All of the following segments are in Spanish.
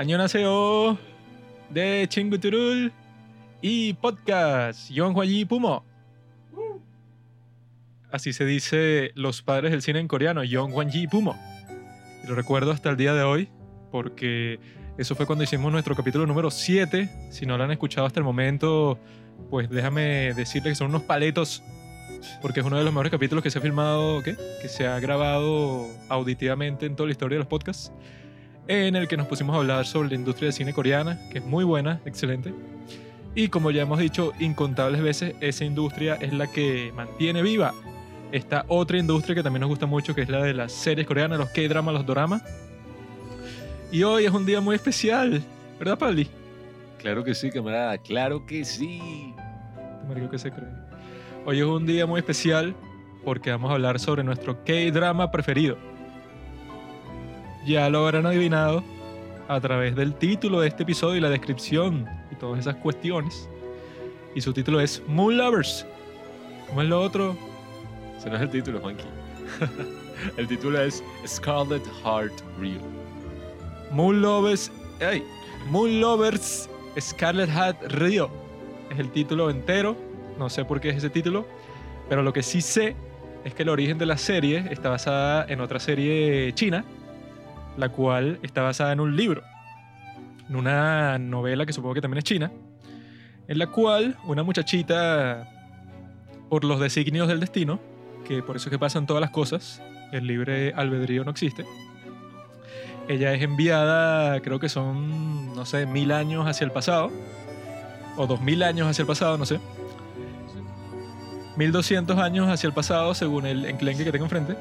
Annyeonghaseyo de Chinguturul y podcast Yonghwayi Pumo. Así se dice los padres del cine en coreano, Yonghwayi Pumo. Y lo recuerdo hasta el día de hoy porque eso fue cuando hicimos nuestro capítulo número 7. Si no lo han escuchado hasta el momento, pues déjame decirles que son unos paletos porque es uno de los mejores capítulos que se ha filmado, ¿qué? Que se ha grabado auditivamente en toda la historia de los podcasts en el que nos pusimos a hablar sobre la industria del cine coreana, que es muy buena, excelente. Y como ya hemos dicho incontables veces, esa industria es la que mantiene viva esta otra industria que también nos gusta mucho, que es la de las series coreanas, los K-dramas, los doramas. Y hoy es un día muy especial, ¿verdad, Pabli? Claro que sí, camarada, claro que sí. que se cree. Hoy es un día muy especial porque vamos a hablar sobre nuestro K-drama preferido ya lo habrán adivinado a través del título de este episodio y la descripción y todas esas cuestiones. Y su título es Moon Lovers. ¿Cómo es lo otro? Ese no es el título, Juanqui. el título es Scarlet Heart Real. Moon Lovers. Hey, Moon Lovers Scarlet Heart Rio. Es el título entero. No sé por qué es ese título. Pero lo que sí sé es que el origen de la serie está basada en otra serie china la cual está basada en un libro, en una novela que supongo que también es china, en la cual una muchachita, por los designios del destino, que por eso es que pasan todas las cosas, el libre albedrío no existe, ella es enviada, creo que son, no sé, mil años hacia el pasado, o dos mil años hacia el pasado, no sé. 1200 años hacia el pasado, según el enclenque que tengo enfrente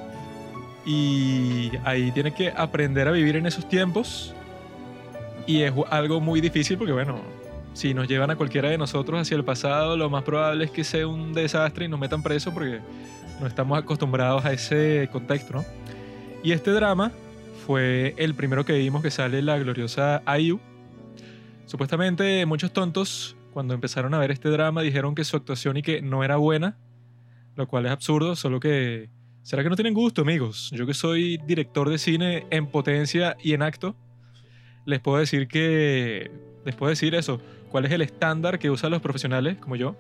y ahí tiene que aprender a vivir en esos tiempos y es algo muy difícil porque bueno, si nos llevan a cualquiera de nosotros hacia el pasado, lo más probable es que sea un desastre y nos metan preso porque no estamos acostumbrados a ese contexto, ¿no? Y este drama fue el primero que vimos que sale la gloriosa IU. Supuestamente muchos tontos cuando empezaron a ver este drama dijeron que su actuación y que no era buena, lo cual es absurdo, solo que ¿Será que no tienen gusto, amigos? Yo que soy director de cine en potencia y en acto, les puedo decir que, les puedo decir eso, cuál es el estándar que usan los profesionales como yo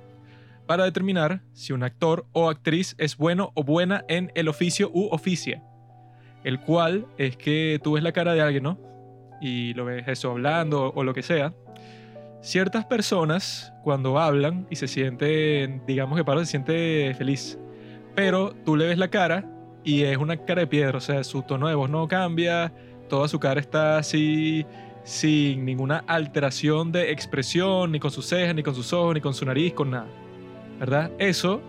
para determinar si un actor o actriz es bueno o buena en el oficio u oficia. El cual es que tú ves la cara de alguien, ¿no? Y lo ves eso hablando o lo que sea. Ciertas personas, cuando hablan y se sienten, digamos que Pablo se siente feliz, pero tú le ves la cara y es una cara de piedra, o sea, su tono de voz no cambia, toda su cara está así sin ninguna alteración de expresión, ni con sus cejas, ni con sus ojos, ni con su nariz, con nada. ¿Verdad? Eso,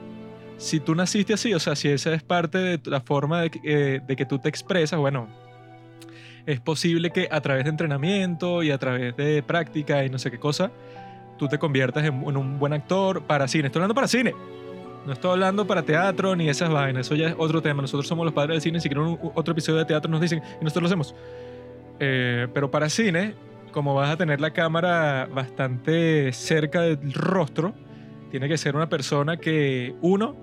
si tú naciste así, o sea, si esa es parte de la forma de, eh, que tú te expresas, bueno, es posible que a través de entrenamiento y a través de práctica y no sé qué cosa, tú te conviertas en, en un buen actor para cine. Estoy hablando para cine. No estoy hablando para teatro ni esas vainas, eso ya es otro tema. Nosotros somos los padres del cine, si quieren otro episodio de teatro nos dicen y nosotros lo hacemos. Eh, pero para cine, como vas a tener la cámara bastante cerca del rostro, tiene que ser una persona que, uno,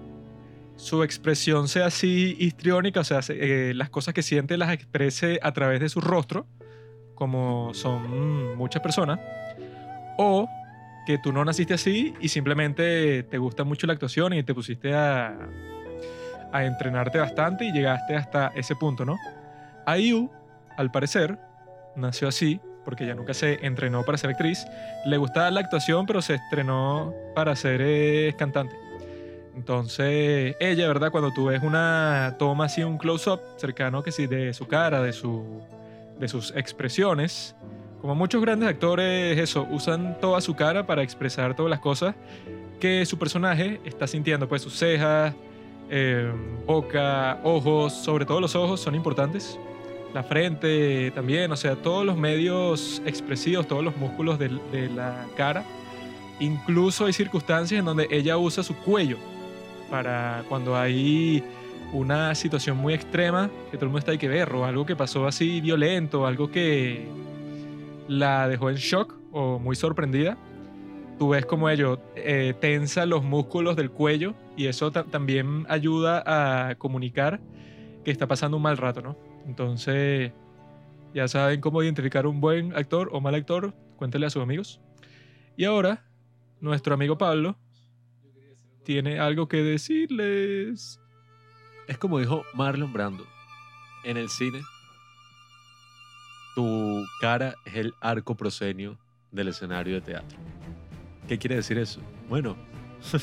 su expresión sea así histriónica, o sea, eh, las cosas que siente las exprese a través de su rostro, como son muchas personas, o que tú no naciste así y simplemente te gusta mucho la actuación y te pusiste a, entrenarte bastante y llegaste hasta ese punto, ¿no? IU, al parecer, nació así porque ella nunca se entrenó para ser actriz. Le gustaba la actuación, pero se estrenó para ser eh, cantante. Entonces, ella, ¿verdad? Cuando tú ves una toma así, un close-up cercano que sí de su cara, de, su, de sus expresiones, como muchos grandes actores, eso, usan toda su cara para expresar todas las cosas que su personaje está sintiendo. Pues sus cejas, eh, boca, ojos, sobre todo los ojos son importantes. La frente también, o sea, todos los medios expresivos, todos los músculos de, de la cara. Incluso hay circunstancias en donde ella usa su cuello para cuando hay una situación muy extrema que todo el mundo está ahí que ver, o algo que pasó así violento, algo que la dejó en shock o muy sorprendida. Tú ves como ello eh, tensa los músculos del cuello y eso también ayuda a comunicar que está pasando un mal rato, ¿no? Entonces, Ya saben cómo identificar un buen actor o mal actor. Cuéntenle a sus amigos. Y ahora, nuestro amigo Pablo tiene algo que decirles. Es como dijo Marlon Brando. En el cine, tu cara es el arco proscenio del escenario de teatro. ¿Qué quiere decir eso? Bueno,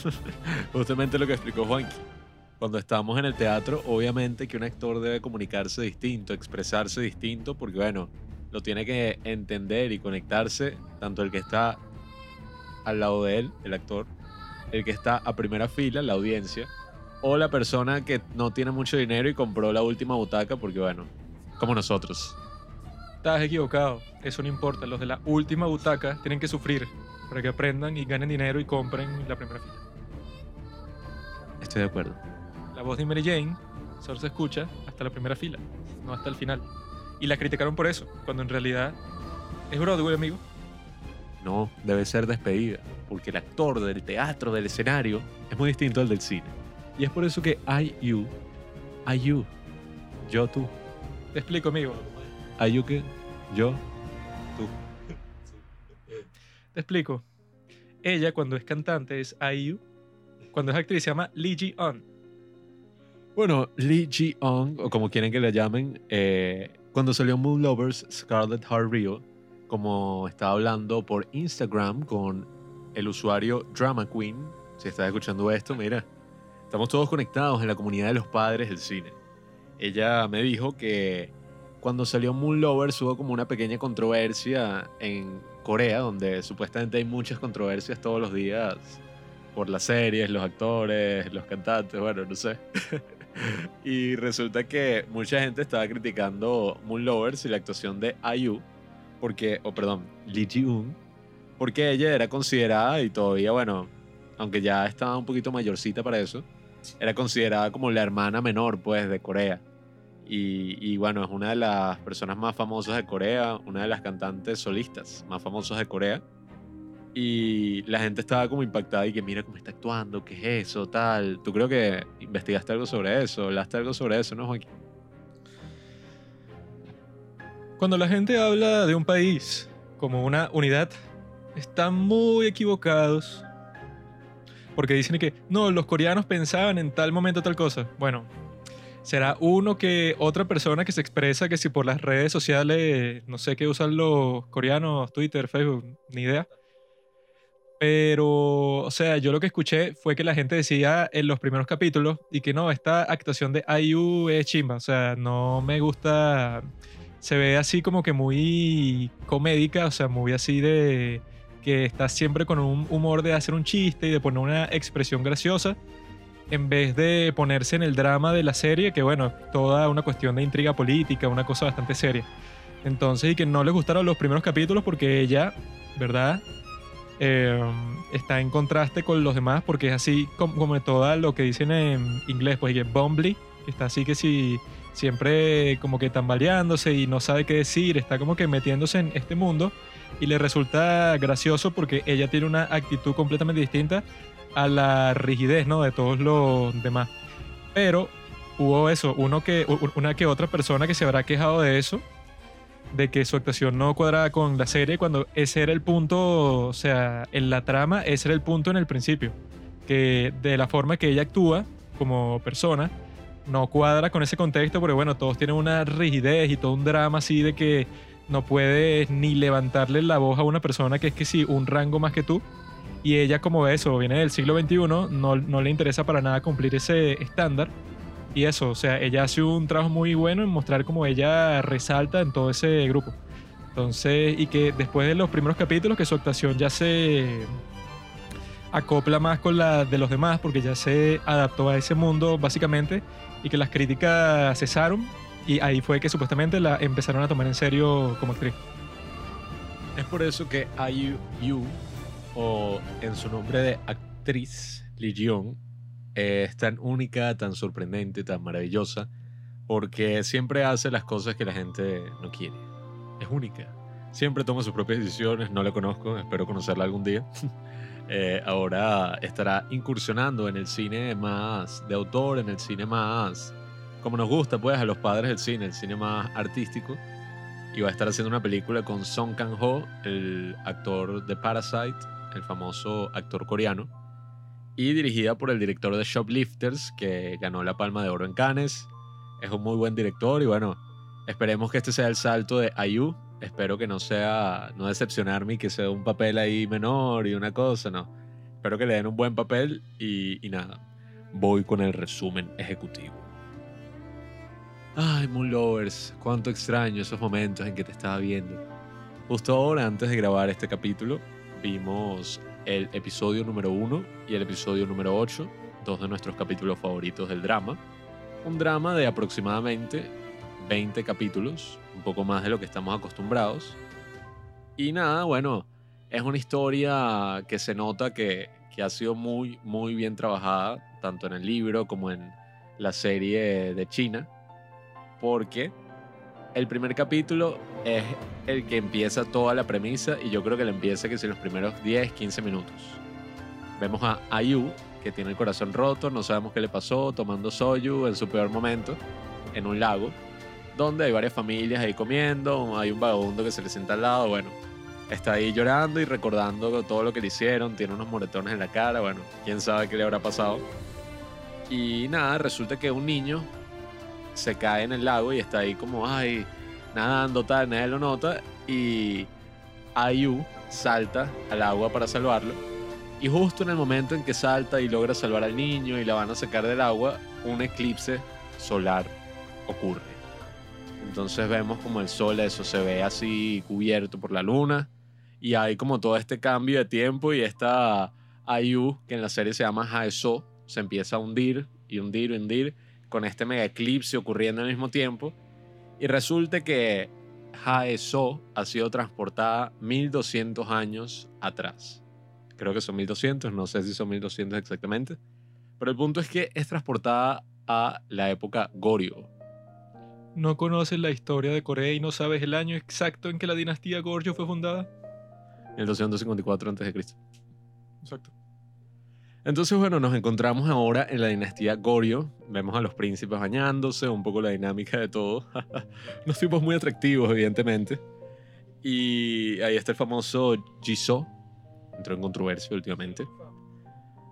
justamente lo que explicó Juanqui. Cuando estamos en el teatro, obviamente que un actor debe comunicarse distinto, expresarse distinto, porque bueno, lo tiene que entender y conectarse tanto el que está al lado de él, el actor, el que está a primera fila, la audiencia, o la persona que no tiene mucho dinero y compró la última butaca, porque bueno, como nosotros. Estás equivocado. Eso no importa. Los de la última butaca tienen que sufrir para que aprendan y ganen dinero y compren la primera fila. Estoy de acuerdo. La voz de Mary Jane solo se escucha hasta la primera fila, no hasta el final. Y la criticaron por eso, cuando en realidad es Broadway, amigo. No, debe ser despedida, porque el actor del teatro, del escenario, es muy distinto al del cine. Y es por eso que I, you, I, you, yo, tú. Te explico, amigo. Que, yo, tú. Te explico. Ella, cuando es cantante, es IU. Cuando es actriz, se llama Lee Ji-on. Bueno, Lee Ji-on, o como quieren que le llamen, eh, cuando salió Moon Lovers, Scarlett Heart Rio, como estaba hablando por Instagram con el usuario Drama Queen, si estás escuchando esto, mira, estamos todos conectados en la comunidad de los padres del cine. Ella me dijo que cuando salió Moon Lovers hubo como una pequeña controversia en Corea, donde supuestamente hay muchas controversias todos los días por las series, los actores, los cantantes, bueno, no sé. y resulta que mucha gente estaba criticando Moon Lovers y la actuación de IU, porque, o perdón, Lee Ji-un, porque ella era considerada y todavía, bueno, aunque ya estaba un poquito mayorcita para eso, era considerada como la hermana menor, pues, de Corea. Y, y, bueno, es una de las personas más famosas de Corea, una de las cantantes solistas más famosas de Corea. Y la gente estaba como impactada y que mira cómo está actuando, qué es eso, tal. ¿Tú creo que investigaste algo sobre eso? ¿Hablaste algo sobre eso, no, Joaquín? Cuando la gente habla de un país como una unidad, están muy equivocados. Porque dicen que, no, los coreanos pensaban en tal momento tal cosa. Bueno, será uno que otra persona que se expresa que si por las redes sociales, no sé qué usan los coreanos, Twitter, Facebook, ni idea. Pero, o sea, yo lo que escuché fue que la gente decía en los primeros capítulos y que no, esta actuación de IU es chimba, o sea, no me gusta, se ve así como que muy comédica, o sea, muy así de que está siempre con un humor de hacer un chiste y de poner una expresión graciosa en vez de ponerse en el drama de la serie, que bueno, toda una cuestión de intriga política, una cosa bastante seria. Entonces, y que no les gustaron los primeros capítulos porque ella, ¿verdad? Eh, está en contraste con los demás porque es así como, como todo lo que dicen en inglés, pues y que bumbly, está así que si siempre como que tambaleándose y no sabe qué decir, está como que metiéndose en este mundo y le resulta gracioso porque ella tiene una actitud completamente distinta a la rigidez ¿no? de todos los demás. Pero hubo eso, uno que, una que otra persona que se habrá quejado de eso, de que su actuación no cuadraba con la serie cuando ese era el punto, o sea, en la trama, ese era el punto en el principio, que de la forma que ella actúa como persona, no cuadra con ese contexto porque bueno, todos tienen una rigidez y todo un drama así de que no puedes ni levantarle la voz a una persona que es que sí, un rango más que tú. Y ella como eso, viene del siglo XXI, no, no le interesa para nada cumplir ese estándar. Y eso, o sea, ella hace un trabajo muy bueno en mostrar cómo ella resalta en todo ese grupo. Entonces, y que después de los primeros capítulos, que su actuación ya se acopla más con la de los demás, porque ya se adaptó a ese mundo básicamente, y que las críticas cesaron, y ahí fue que supuestamente la empezaron a tomar en serio como actriz. Es por eso que IU, o en su nombre de actriz, Lee eh, es tan única, tan sorprendente, tan maravillosa, porque siempre hace las cosas que la gente no quiere. Es única. Siempre toma sus propias decisiones, no la conozco, espero conocerla algún día. Eh, ahora estará incursionando en el cine más de autor, en el cine más como nos gusta pues a los padres del cine, el cine más artístico. y va a estar haciendo una película con Song Kang-ho, el actor de Parasite, el famoso actor coreano, y dirigida por el director de Shoplifters, que ganó la Palma de Oro en Cannes. Es un muy buen director y bueno, esperemos que este sea el salto de Ayu. Espero que no sea, no decepcionarme y que sea un papel ahí menor y una cosa, no. Espero que le den un buen papel y, y nada, voy con el resumen ejecutivo. Ay, Moon Lovers, cuánto extraño esos momentos en que te estaba viendo. Justo ahora, antes de grabar este capítulo, vimos el episodio número 1 y el episodio número 8, dos de nuestros capítulos favoritos del drama. Un drama de aproximadamente 20 capítulos, un poco más de lo que estamos acostumbrados. Y nada, bueno, es una historia que se nota que, que ha sido muy, muy bien trabajada, tanto en el libro como en la serie de China porque el primer capítulo es el que empieza toda la premisa y yo creo que le empieza que si los primeros 10, 15 minutos. Vemos a Ayu, que tiene el corazón roto, no sabemos qué le pasó, tomando soyu en su peor momento, en un lago, donde hay varias familias ahí comiendo, hay un vagabundo que se le sienta al lado, bueno, está ahí llorando y recordando todo lo que le hicieron, tiene unos moretones en la cara, bueno, quién sabe qué le habrá pasado. Y nada, resulta que un niño se cae en el lago y está ahí como, ay, nadando, tal, nadie lo nota. Y Ayu salta al agua para salvarlo. Y justo en el momento en que salta y logra salvar al niño y la van a sacar del agua, un eclipse solar ocurre. Entonces vemos como el sol, eso se ve así cubierto por la luna. Y hay como todo este cambio de tiempo y esta Ayu, que en la serie se llama Haeso, se empieza a hundir y hundir y hundir con este mega eclipse ocurriendo al mismo tiempo. Y resulta que Haeso ha sido transportada 1200 años atrás. Creo que son 1200, no sé si son 1200 exactamente. Pero el punto es que es transportada a la época Goryeo. ¿No conoces la historia de Corea y no sabes el año exacto en que la dinastía Goryeo fue fundada? En el 254 a.C. Exacto. Entonces, bueno, nos encontramos ahora en la dinastía Goryeo. Vemos a los príncipes bañándose, un poco la dinámica de todo. Unos tipos muy atractivos, evidentemente. Y ahí está el famoso Jisoo. Entró en controversia últimamente.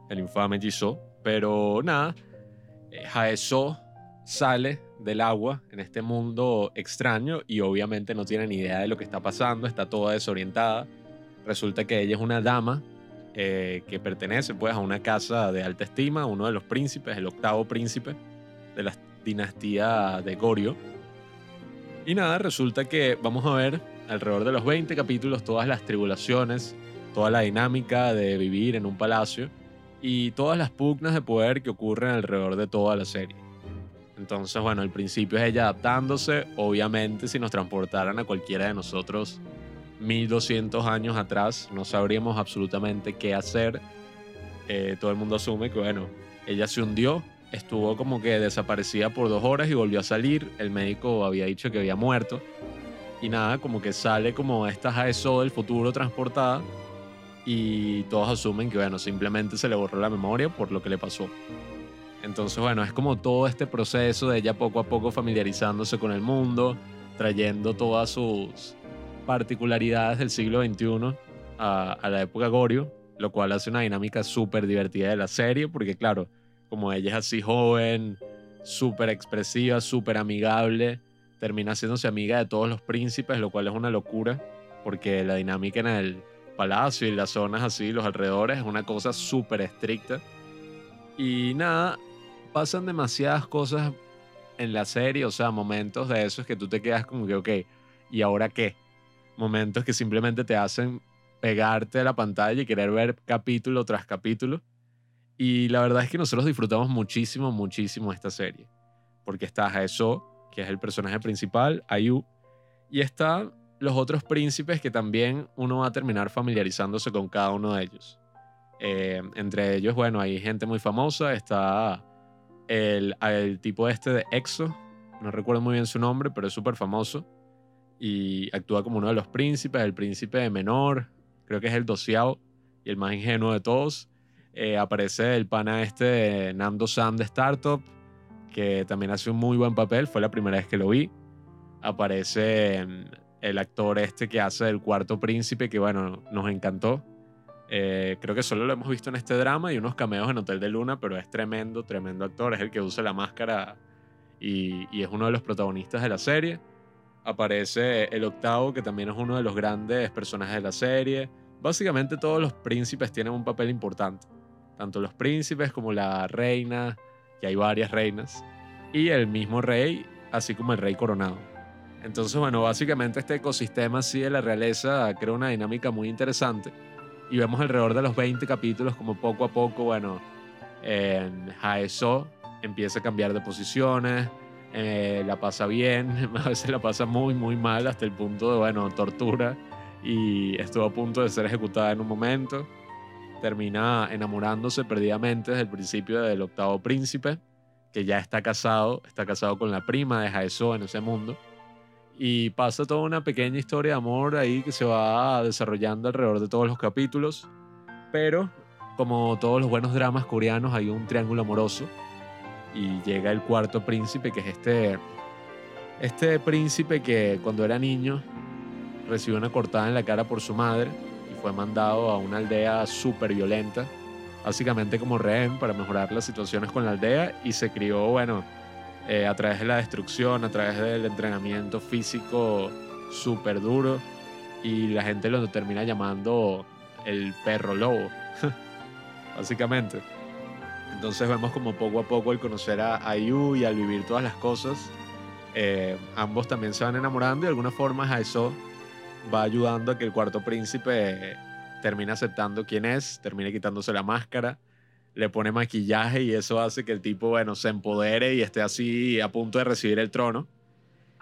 El infame Jisoo. Pero nada, eh, Haeso sale del agua en este mundo extraño y obviamente no tiene ni idea de lo que está pasando, está toda desorientada. Resulta que ella es una dama eh, que pertenece pues a una casa de alta estima, uno de los príncipes, el octavo príncipe de la dinastía de Goryeo. Y nada, resulta que vamos a ver alrededor de los 20 capítulos todas las tribulaciones, toda la dinámica de vivir en un palacio y todas las pugnas de poder que ocurren alrededor de toda la serie. Entonces, bueno, al principio es ella adaptándose, obviamente si nos transportaran a cualquiera de nosotros 1200 años atrás, no sabríamos absolutamente qué hacer. Eh, todo el mundo asume que, bueno, ella se hundió, estuvo como que desaparecida por dos horas y volvió a salir. El médico había dicho que había muerto. Y nada, como que sale como esta Haeso del futuro transportada. Y todos asumen que, bueno, simplemente se le borró la memoria por lo que le pasó. Entonces, bueno, es como todo este proceso de ella poco a poco familiarizándose con el mundo, trayendo todas sus particularidades del siglo XXI a, a la época Goryeo, lo cual hace una dinámica súper divertida de la serie, porque claro, como ella es así joven, súper expresiva, súper amigable, termina haciéndose amiga de todos los príncipes, lo cual es una locura, porque la dinámica en el palacio y las zonas así, los alrededores, es una cosa súper estricta. Y nada, pasan demasiadas cosas en la serie, o sea, momentos de esos que tú te quedas como que, ok, ¿y ahora qué? Momentos que simplemente te hacen pegarte a la pantalla y querer ver capítulo tras capítulo. Y la verdad es que nosotros disfrutamos muchísimo, muchísimo esta serie. Porque está Haeso, que es el personaje principal, Ayu, y están los otros príncipes que también uno va a terminar familiarizándose con cada uno de ellos. Eh, entre ellos, bueno, hay gente muy famosa, está el, el tipo este de EXO, no recuerdo muy bien su nombre, pero es súper famoso y actúa como uno de los príncipes, el príncipe menor, creo que es el doceavo y el más ingenuo de todos. Eh, aparece el pana este de Nando Sam de Startup, que también hace un muy buen papel, fue la primera vez que lo vi. Aparece el actor este que hace el cuarto príncipe, que bueno, nos encantó. Eh, creo que solo lo hemos visto en este drama y unos cameos en Hotel de Luna, pero es tremendo, tremendo actor. Es el que usa la máscara y es uno de los protagonistas de la serie. Aparece el octavo, que también es uno de los grandes personajes de la serie. Básicamente todos los príncipes tienen un papel importante. Tanto los príncipes como la reina, que hay varias reinas, y el mismo rey, así como el rey coronado. Entonces, bueno, básicamente este ecosistema así de la realeza crea una dinámica muy interesante. Y vemos alrededor de los 20 capítulos como poco a poco, bueno, en Haeso empieza a cambiar de posiciones, eh, la pasa bien, a veces la pasa muy, muy mal hasta el punto de, bueno, tortura. Y estuvo a punto de ser ejecutada en un momento. Termina enamorándose perdidamente desde el principio del octavo príncipe, que ya está casado, está casado con la prima de Haeso en ese mundo y pasa toda una pequeña historia de amor ahí que se va desarrollando alrededor de todos los capítulos. Pero, como todos los buenos dramas coreanos, hay un triángulo amoroso. Y llega el cuarto príncipe, que es este, este príncipe que cuando era niño recibió una cortada en la cara por su madre y fue mandado a una aldea súper violenta, básicamente como rehén para mejorar las situaciones con la aldea y se crió, bueno, eh, a través de la destrucción, a través del entrenamiento físico súper duro y la gente lo termina llamando el perro lobo, básicamente. Entonces vemos como poco a poco al conocer a Ayu y al vivir todas las cosas, eh, ambos también se van enamorando y de alguna forma eso va ayudando a que el cuarto príncipe termine aceptando quién es, termine quitándose la máscara le pone maquillaje y eso hace que el tipo, bueno, se empodere y esté así a punto de recibir el trono.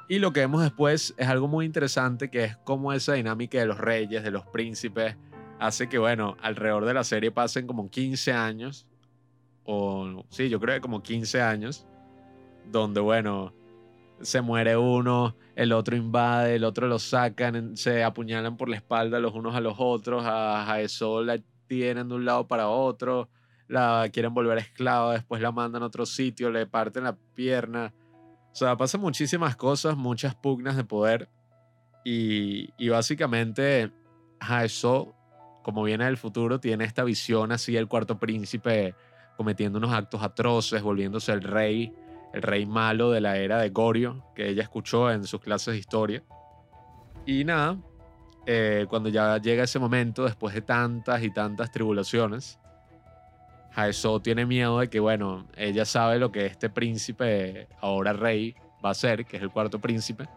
Y lo que vemos después es algo muy interesante, que es cómo esa dinámica de los reyes, de los príncipes, hace que, bueno, alrededor de la serie pasen como 15 años, o sí, yo creo que como 15 años, donde, bueno, se muere uno, el otro invade, el otro lo sacan, se apuñalan por la espalda los unos a los otros, a, eso la tienen de un lado para otro la quieren volver esclava, después la mandan a otro sitio, le parten la pierna. O sea, pasan muchísimas cosas, muchas pugnas de poder. Y, y básicamente, eso, como viene del futuro, tiene esta visión así el cuarto príncipe cometiendo unos actos atroces, volviéndose el rey, el rey malo de la era de Gorio, que ella escuchó en sus clases de historia. Y nada, eh, cuando ya llega ese momento, después de tantas y tantas tribulaciones, Haeso tiene miedo de que, bueno, ella sabe lo que este príncipe, ahora rey, va a ser, que es el cuarto príncipe.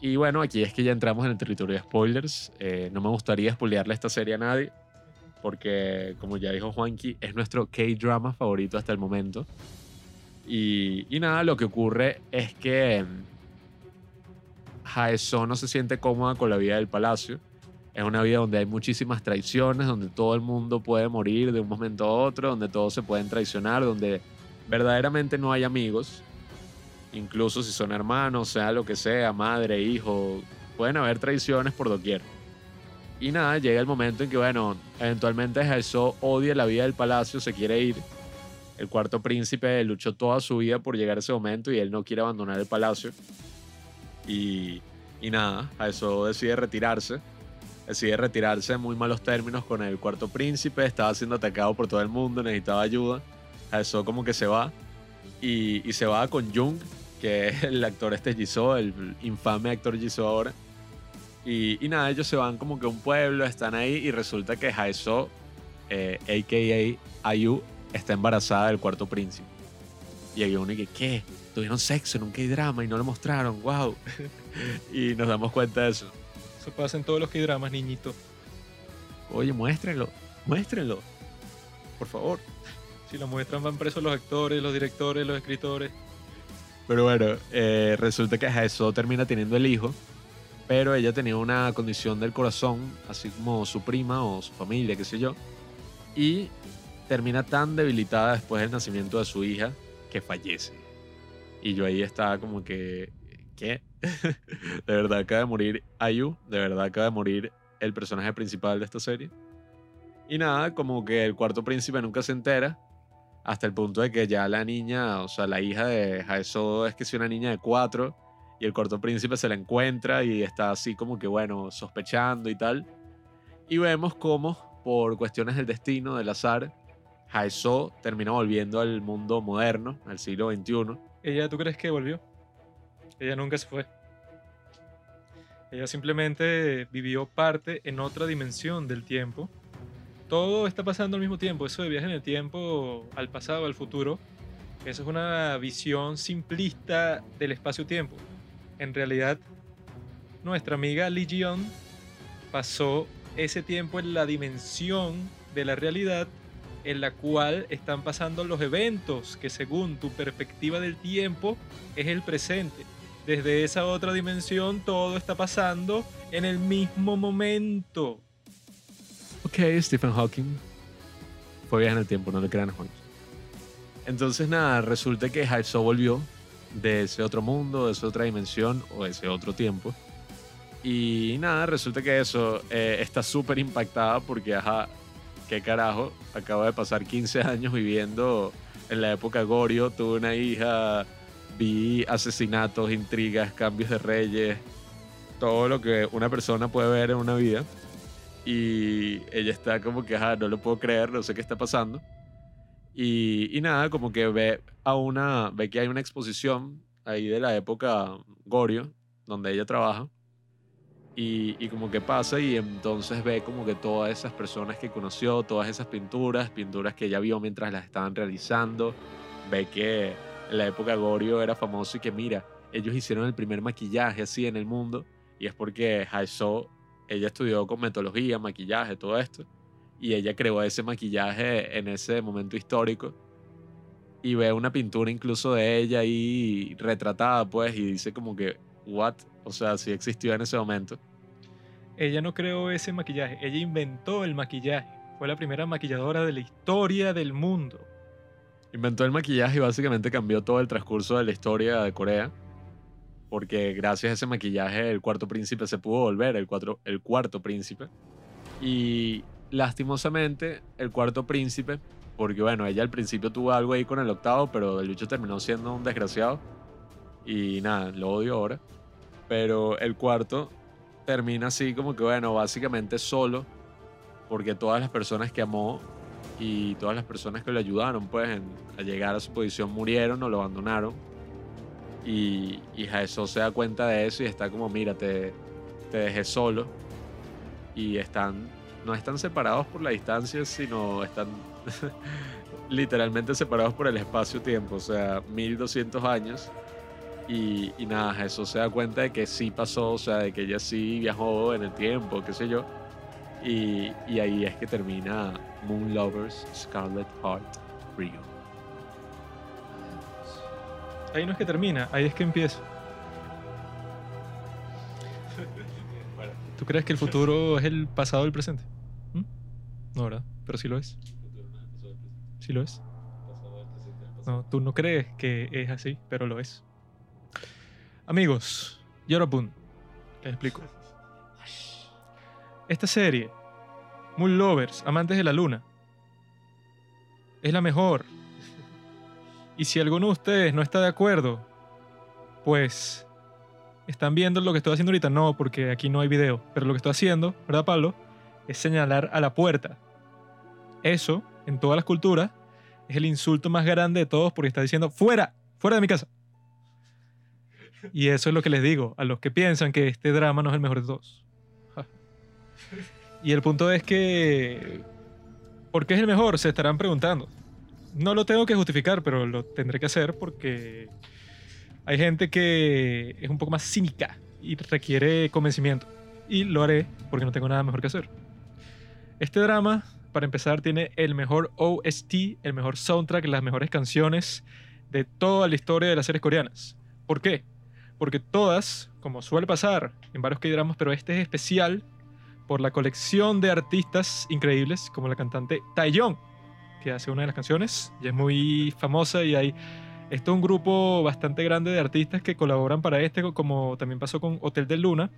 Y bueno, aquí es que ya entramos en el territorio de spoilers. Eh, no me gustaría spoilearle esta serie a nadie, porque como ya dijo Juanqui, es nuestro K-drama favorito hasta el momento. Y, nada, lo que ocurre es que Haeso no se siente cómoda con la vida del palacio es una vida donde hay muchísimas traiciones, donde todo el mundo puede morir de un momento a otro, donde todos se pueden traicionar, donde verdaderamente no hay amigos, incluso si son hermanos, sea lo que sea, madre, hijo, pueden haber traiciones por doquier. Y nada, llega el momento en que, bueno, eventualmente eso odia la vida del palacio, se quiere ir. El cuarto príncipe luchó toda su vida por llegar a ese momento y él no quiere abandonar el palacio. Y, y nada, eso decide retirarse decide retirarse en muy malos términos con el cuarto príncipe, estaba siendo atacado por todo el mundo, necesitaba ayuda. Eso como que se va y, se va con Jung, que es el actor este Jisoo, el infame actor Jisoo ahora. Y, y, nada, ellos se van como que a un pueblo, están ahí y resulta que Haeso, eh, a.k.a. Ayu, está embarazada del cuarto príncipe. Y hay uno y que, ¿qué? Tuvieron sexo en un K-drama y no lo mostraron, wow. y nos damos cuenta de eso pasa en todos los que dramas, niñito. Oye, muéstrenlo, muéstrenlo. Por favor. Si lo muestran, van presos los actores, los directores, los escritores. Pero bueno, eh, resulta que eso termina teniendo el hijo, pero ella tenía una condición del corazón, así como su prima o su familia, qué sé yo, y termina tan debilitada después del nacimiento de su hija que fallece. Y yo ahí estaba como que, ¿qué? de verdad acaba de morir Ayu, de verdad acaba de morir el personaje principal de esta serie. Y nada, como que el cuarto príncipe nunca se entera, hasta el punto de que ya la niña, o sea, la hija de Haeso es que es una niña de cuatro, y el cuarto príncipe se la encuentra y está así como que, bueno, sospechando y tal. Y vemos cómo, por cuestiones del destino, del azar, Haeso termina volviendo al mundo moderno, al siglo XXI. ¿Ella, tú crees que volvió? Ella nunca se fue. Ella simplemente vivió parte en otra dimensión del tiempo. Todo está pasando al mismo tiempo. Eso de viaje en el tiempo, al pasado, al futuro, eso es una visión simplista del espacio-tiempo. En realidad, nuestra amiga Lee Jion pasó ese tiempo en la dimensión de la realidad en la cual están pasando los eventos que según tu perspectiva del tiempo es el presente. Desde esa otra dimensión todo está pasando en el mismo momento. Ok, Stephen Hawking fue viaje en el tiempo, no le crean a Juan. Entonces nada, resulta que Haeso volvió de ese otro mundo, de esa otra dimensión o de ese otro tiempo. Y nada, resulta que eso eh, está súper impactada porque, ajá, qué carajo, acabo de pasar 15 años viviendo en la época Gorio, tuve una hija, vi asesinatos, intrigas, cambios de reyes, todo lo que una persona puede ver en una vida. Y ella está como que, ajá, no lo puedo creer, no sé qué está pasando. Y, y nada, como que ve a una, ve que hay una exposición ahí de la época Gorio, donde ella trabaja y, y, como que pasa y entonces ve como que todas esas personas que conoció, todas esas pinturas, pinturas que ella vio mientras las estaban realizando, ve que en la época Gorio era famoso y que mira, ellos hicieron el primer maquillaje así en el mundo y es porque Haeso, ella estudió con metodología, maquillaje, todo esto y ella creó ese maquillaje en ese momento histórico y ve una pintura incluso de ella ahí retratada pues y dice como que what o sea, sí existió en ese momento. Ella no creó ese maquillaje, ella inventó el maquillaje. Fue la primera maquilladora de la historia del mundo. Inventó el maquillaje y básicamente cambió todo el transcurso de la historia de Corea. Porque gracias a ese maquillaje el cuarto príncipe se pudo volver el, cuatro, el cuarto príncipe. Y lastimosamente el cuarto príncipe, porque bueno, ella al principio tuvo algo ahí con el octavo, pero el bicho terminó siendo un desgraciado. Y nada, lo odio ahora. Pero el cuarto termina así como que, bueno, básicamente solo, porque todas las personas que amó y todas las personas que le ayudaron, pues, a llegar a su posición murieron o lo abandonaron. Y, y Jaeso se da cuenta de eso y está como, mira, te, te dejé solo. Y están, no están separados por la distancia, sino están literalmente separados por el espacio-tiempo, o sea, 1200 años y, y, nada, eso se da cuenta de que sí pasó, o sea, de que ella sí viajó en el tiempo, qué sé yo. Y, y ahí es que termina Moon Lovers Scarlet Heart Rio. Ahí no es que termina, ahí es que empieza. ¿Tú crees que el futuro es el pasado del presente? ¿Mm? No, ¿verdad? Pero sí lo es. Sí lo es. No, tú no crees que es así, pero lo es. Amigos, Yorobun, les explico. Esta serie, Moon Lovers, Amantes de la Luna, es la mejor. Y si alguno de ustedes no está de acuerdo, pues están viendo lo que estoy haciendo ahorita. No, porque aquí no hay video. Pero lo que estoy haciendo, ¿verdad, Pablo? Es señalar a la puerta. Eso, en todas las culturas, es el insulto más grande de todos porque está diciendo, fuera, fuera de mi casa. Y eso es lo que les digo a los que piensan que este drama no es el mejor de todos. Y el punto es que... ¿Por qué es el mejor? Se estarán preguntando. No lo tengo que justificar, pero lo tendré que hacer porque hay gente que es un poco más cínica y requiere convencimiento. Y lo haré porque no tengo nada mejor que hacer. Este drama, para empezar, tiene el mejor OST, el mejor soundtrack, las mejores canciones de toda la historia de las series coreanas. ¿Por qué? porque todas, como suele pasar en varios K-dramas, pero este es especial por la colección de artistas increíbles, como la cantante Taeyong, que hace una de las canciones y es muy famosa y hay esto es un grupo bastante grande de artistas que colaboran para este, como también pasó con Hotel de Luna,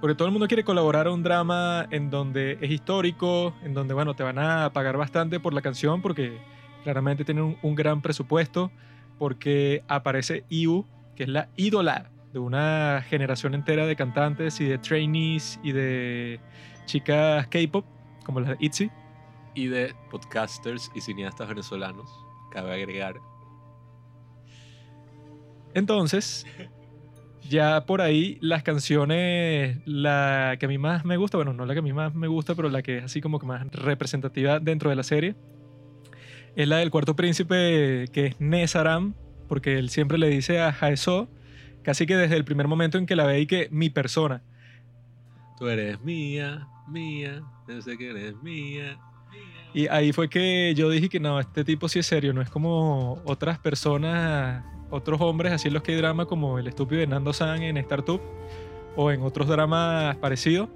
porque todo el mundo quiere colaborar a un drama en donde es histórico, en donde, bueno, te van a pagar bastante por la canción porque claramente tienen un, un gran presupuesto, porque aparece IU, que es la ídola de una generación entera de cantantes y de trainees y de chicas K-pop, como las de ITZY. Y de podcasters y cineastas venezolanos, cabe agregar. Entonces, ya por ahí las canciones, la que a mí más me gusta, bueno, no la que a mí más me gusta, pero la que es así como que más representativa dentro de la serie, es la del cuarto príncipe, que es Nesaram, porque él siempre le dice a Jaeso, casi que desde el primer momento en que la ve y que mi persona. Tú eres mía, mía, yo sé que eres mía. Y ahí fue que yo dije que no, este tipo sí es serio, no es como otras personas, otros hombres así los que hay drama como el estúpido de Nando San en Startup o en otros dramas parecidos,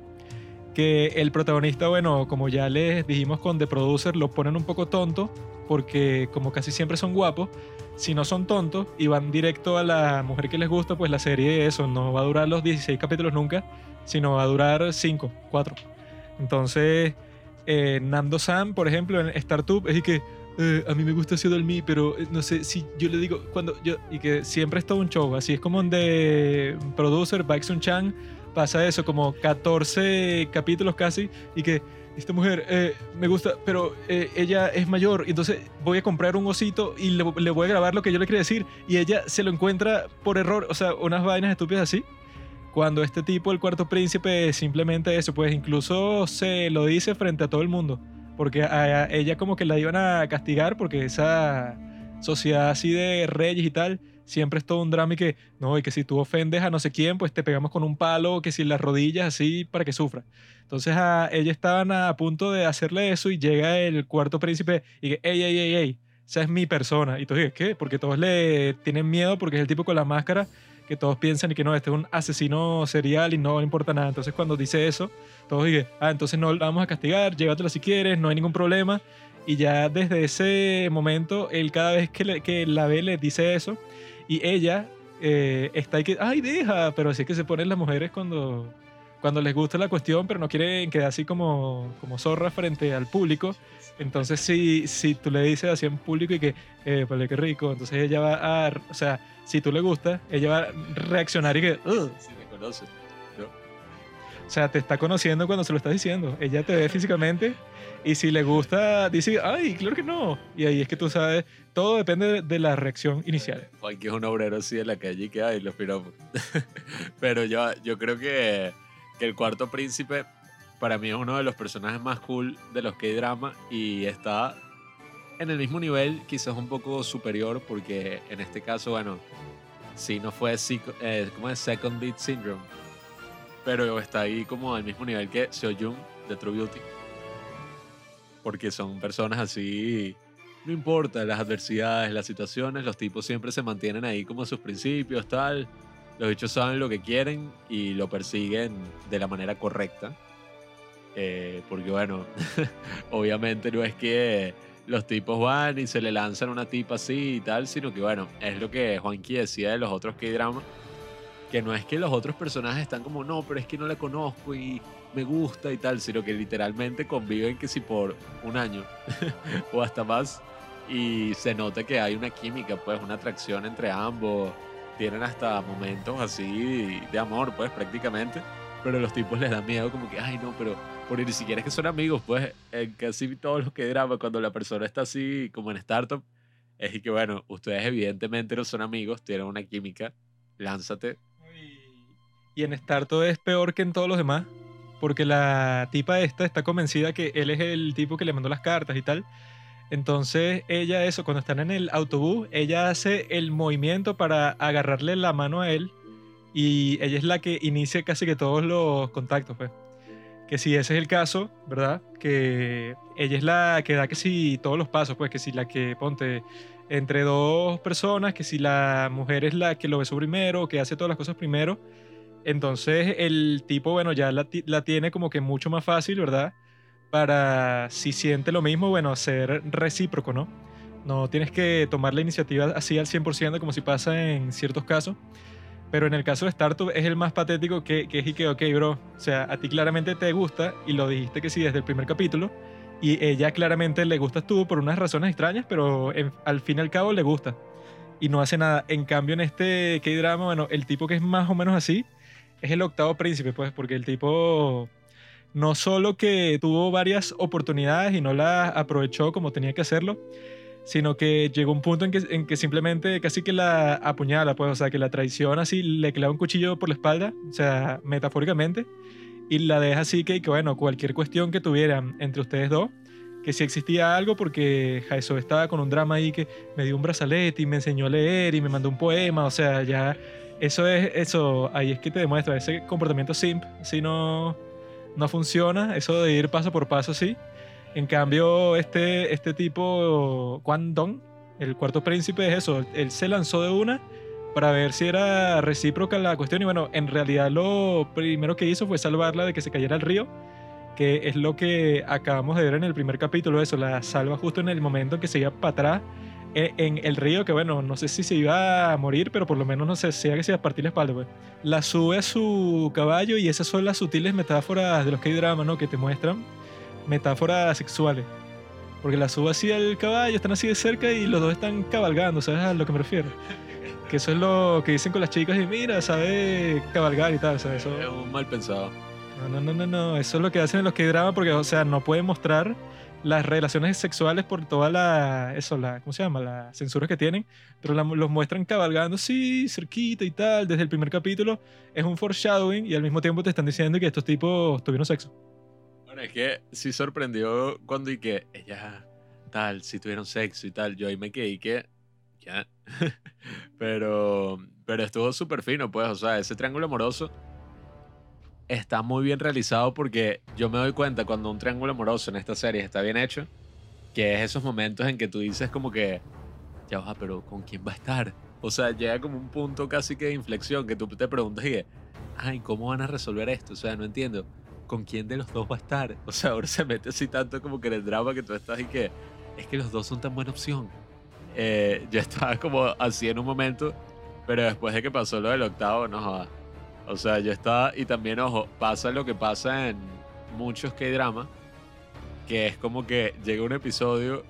que el protagonista, bueno, como ya les dijimos con The Producer, lo ponen un poco tonto porque como casi siempre son guapos, si no son tontos y van directo a la mujer que les gusta, pues la serie eso no va a durar los 16 capítulos nunca, sino va a durar 5, 4. Entonces, eh, Nando Sam, por ejemplo, en Startup, es que eh, a mí me gusta Ciudad pero eh, no sé si yo le digo cuando yo y que siempre es todo un show, así es como donde producer Sun Chang pasa eso como 14 capítulos casi y que esta mujer eh, me gusta, pero ella es mayor, entonces voy a comprar un osito y le, voy a grabar lo que yo le quiero decir y ella se lo encuentra por error, o sea, unas vainas estúpidas así. Cuando este tipo, el cuarto príncipe, simplemente eso, pues incluso se lo dice frente a todo el mundo, porque a ella como que la iban a castigar porque esa sociedad así de reyes y tal, siempre es todo un drama y que, no, y que si tú ofendes a no sé quién, pues te pegamos con un palo, que si las rodillas así para que sufra. Entonces a ella estaban a punto de hacerle eso y llega el cuarto príncipe y que, ey, ey, ey, ey, esa es mi persona. Y tú dices, ¿qué? Porque todos le tienen miedo porque es el tipo con la máscara que todos piensan y que no, este es un asesino serial y no le importa nada. Entonces cuando dice eso, todos dicen, ah, entonces no la vamos a castigar, llévatela si quieres, no hay ningún problema. Y ya desde ese momento, él cada vez que, que la ve le dice eso y ella eh, está ahí que, ay, deja, pero así es que se ponen las mujeres cuando cuando les gusta la cuestión, pero no quieren quedar así como, como zorra frente al público. Entonces, si, si tú le dices así en público y que, eh, pues qué rico, entonces ella va a, o sea, si tú le gusta, ella va a reaccionar y que, Si me conoce. O sea, te está conociendo cuando se lo estás diciendo. Ella te ve físicamente y si le gusta, dice, ay, claro que no. Y ahí es que tú sabes, todo depende de la reacción inicial. Juan, que es un obrero así en la calle y que, ay, los piropos. pero yo, yo creo que que el cuarto príncipe para mí es uno de los personajes más cool de los que drama y está en el mismo nivel, quizás un poco superior, porque en este caso, bueno, sí no fue eh, como es Second Beat Syndrome, pero está ahí como al mismo nivel que Seo Jung de True Beauty. Porque son personas así, no importa las adversidades, las situaciones, los tipos siempre se mantienen ahí como sus principios, tal los bichos saben lo que quieren y lo persiguen de la manera correcta. Eh, porque bueno, obviamente no es que los tipos van y se le lanzan una tipa así y tal, sino que bueno, es lo que Juanqui decía de los otros que drama que no es que los otros personajes están como, no, pero es que no la conozco y me gusta y tal, sino que literalmente conviven que si por un año o hasta más y se nota que hay una química, pues una atracción entre ambos tienen hasta momentos así de amor, pues prácticamente. Pero los tipos les da miedo como que, ay no, pero porque ni siquiera es que son amigos, pues en casi todos los que drama, cuando la persona está así como en startup, es que bueno, ustedes evidentemente no son amigos, tienen una química, lánzate. Y en startup es peor que en todos los demás, porque la tipa esta está convencida que él es el tipo que le mandó las cartas y tal, entonces ella eso, cuando están en el autobús, ella hace el movimiento para agarrarle la mano a él y ella es la que inicia casi que todos los contactos, pues. Que si ese es el caso, ¿verdad? Que ella es la que da que si todos los pasos, pues que si la que ponte entre dos personas, que si la mujer es la que lo besó primero, que hace todas las cosas primero, entonces el tipo, bueno, ya la, la tiene como que mucho más fácil, ¿verdad? Para, si siente lo mismo, bueno, ser recíproco, ¿no? No tienes que tomar la iniciativa así al 100% como si pasa en ciertos casos. Pero en el caso de Startup es el más patético que, que es y ok, bro, o sea, a ti claramente te gusta y lo dijiste que sí desde el primer capítulo. Y ella claramente le gustas tú por unas razones extrañas, pero al fin y al cabo le gusta. y no hace nada. En cambio, en este K-drama, bueno, el tipo que es más o menos así es el octavo príncipe, pues, porque el tipo no solo que tuvo varias oportunidades y no las aprovechó como tenía que hacerlo, sino que llegó un punto en que, en que simplemente casi que la apuñala, pues, o sea, que la traiciona así, le clava un cuchillo por la espalda, o sea, metafóricamente, y la deja así que, que bueno, cualquier cuestión que tuvieran entre ustedes dos, que si existía algo, porque Jaeso estaba con un drama ahí que me dio un brazalete y me enseñó a leer y me mandó un poema, o sea, ya, eso es, eso, ahí es que te demuestra, ese comportamiento simp, si no, funciona, eso de ir paso por paso, sí. En cambio, este, este tipo, Quan Dong, el cuarto príncipe, es eso. Él se lanzó de una para ver si era recíproca la cuestión. Y bueno, en realidad lo primero que hizo fue salvarla de que se cayera al río, que es lo que acabamos de ver en el primer capítulo. Eso, la salva justo en el momento en que se iba para atrás e, en, el río, que bueno, no sé si se iba a morir, pero por lo menos no sé, sea que se iba a partir la espalda. Pues. La sube a su caballo y esas son las sutiles metáforas de los que hay drama, ¿no? Que te muestran metáforas sexuales. Porque la sube así al caballo, están así de cerca y los dos están cabalgando, ¿sabes a lo que me refiero? Que eso es lo que dicen con las chicas y mira, sabe cabalgar y tal, ¿sabes? Eso... Es un mal pensado. No, no, no, no, eso es lo que hacen en los que drama porque, o sea, no pueden mostrar las relaciones sexuales por toda la, eso, la, ¿cómo se llama? Las censuras que tienen, pero los muestran cabalgando, sí, cerquita y tal, desde el primer capítulo. Es un foreshadowing y al mismo tiempo te están diciendo que estos tipos tuvieron sexo. Bueno, es que sí sorprendió cuando y que ella, tal, si tuvieron sexo y tal. Yo ahí me quedé y que, ya. pero, pero estuvo súper fino, pues, o sea, ese triángulo amoroso está muy bien realizado porque yo me doy cuenta cuando un triángulo amoroso en esta serie está bien hecho, que es esos momentos en que tú dices como que, ya va, pero ¿con quién va a estar? O sea, llega como un punto casi que de inflexión que tú te preguntas y ay, ¿cómo van a resolver esto? O sea, no entiendo con quién de los dos va a estar. O sea, ahora se mete así tanto como que en el drama que tú estás y que es que los dos son tan buena opción. Eh, yo estaba como así en un momento, pero después de que pasó lo del octavo, no jodas. O sea, yo estaba, y también, ojo, pasa lo que pasa en muchos K-drama, que es como que llega un episodio,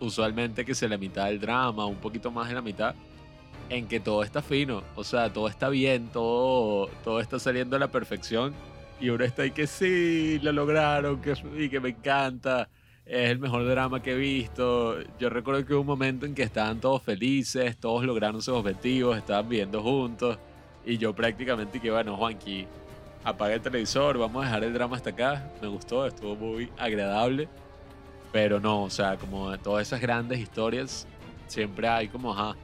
usualmente que se la mitad del drama, un poquito más de la mitad, en que todo está fino, o sea, todo está bien, todo, todo está saliendo a la perfección y uno está ahí que sí, lo lograron, que, y que me encanta, es el mejor drama que he visto. Yo recuerdo que hubo un momento en que estaban todos felices, todos lograron sus objetivos, estaban viendo juntos, y yo prácticamente que, bueno, Juanqui, apaga el televisor, vamos a dejar el drama hasta acá, me gustó, estuvo muy agradable, pero no, o sea, como todas esas grandes historias, siempre hay como, ajá,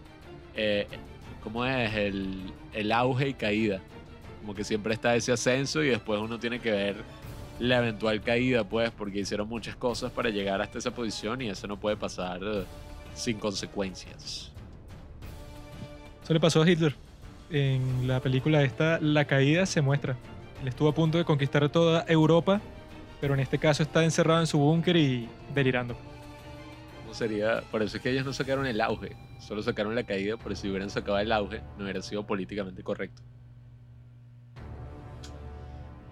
eh, ¿cómo es? El, el auge y caída como que siempre está ese ascenso y después uno tiene que ver la eventual caída, pues, porque hicieron muchas cosas para llegar hasta esa posición y eso no puede pasar eh, sin consecuencias. Eso le pasó a Hitler. En la película esta, la caída se muestra. Él estuvo a punto de conquistar toda Europa, pero en este caso está encerrado en su búnker y delirando. ¿Cómo sería? Por eso es que ellos no sacaron el auge, solo sacaron la caída, porque si hubieran sacado el auge, no hubiera sido políticamente correcto.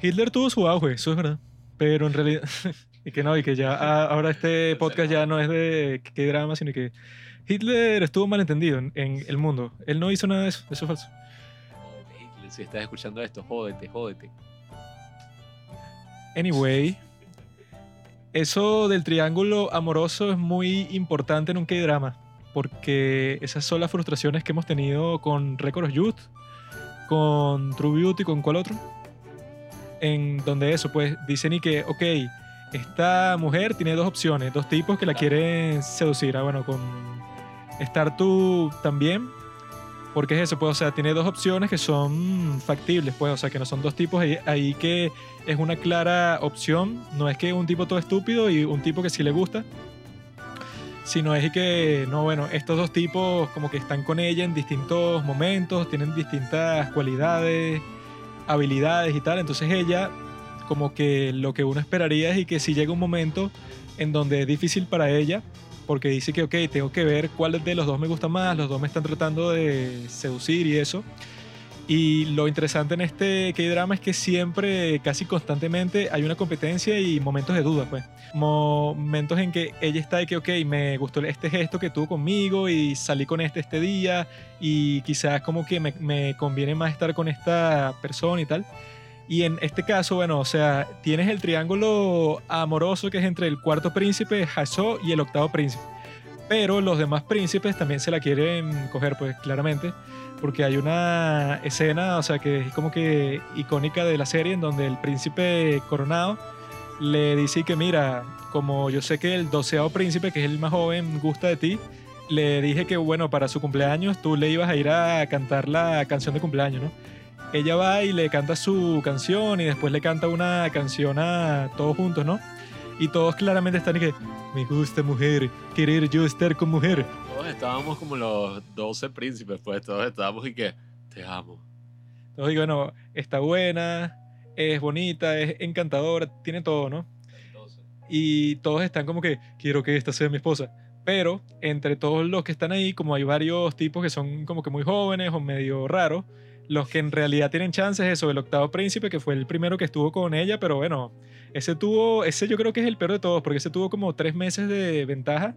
Hitler tuvo su auge, eso es verdad. Pero en realidad, y que no, y que ya ah, ahora este podcast ya no es de qué drama, sino que Hitler estuvo malentendido en, en el mundo. Él no hizo nada de eso, eso es falso. Si estás escuchando esto, jódete, jódete. Anyway, eso del triángulo amoroso es muy importante en un K-drama, porque esas son las frustraciones que hemos tenido con Record of Youth, con True Beauty, con cuál otro en donde eso, pues dicen y que, ok, esta mujer tiene dos opciones, dos tipos que la quieren seducir. Ah, bueno, con estar tú también, porque es eso, pues, o sea, tiene dos opciones que son factibles, pues, o sea, que no son dos tipos ahí, que es una clara opción, no es que un tipo todo estúpido y un tipo que sí le gusta, sino es que, no, bueno, estos dos tipos como que están con ella en distintos momentos, tienen distintas cualidades habilidades y tal. Entonces ella, como que lo que uno esperaría es y que si llega un momento en donde es difícil para ella, porque dice que, ok, tengo que ver cuál de los dos me gusta más, los dos me están tratando de seducir y eso. Y lo interesante en este K-drama es que siempre, casi constantemente, hay una competencia y momentos de duda, pues. Momentos en que ella está de que, ok, me gustó este gesto que tuvo conmigo y salí con este este día y quizás como que me, me conviene más estar con esta persona y tal. Y en este caso, bueno, o sea, tienes el triángulo amoroso que es entre el cuarto príncipe, Haso, y el octavo príncipe. Pero los demás príncipes también se la quieren coger, pues claramente porque hay una escena, o sea, que es como que icónica de la serie en donde el príncipe coronado le dice que mira, como yo sé que el doceavo príncipe, que es el más joven, gusta de ti, le dije que bueno, para su cumpleaños tú le ibas a ir a cantar la canción de cumpleaños, ¿no? Ella va y le canta su canción y después le canta una canción a todos juntos, ¿no? Y todos claramente están y que, me gusta mujer, querer yo estar con mujer estábamos como los 12 príncipes, pues todos estábamos y que te amo. Entonces digo, bueno, está buena, es bonita, es encantadora, tiene todo, ¿no? Y todos están como que, quiero que esta sea mi esposa. Pero entre todos los que están ahí, como hay varios tipos que son como que muy jóvenes o medio raros, los que en realidad tienen chances es eso, el octavo príncipe, que fue el primero que estuvo con ella, pero bueno, ese tuvo, ese yo creo que es el peor de todos, porque ese tuvo como tres meses de ventaja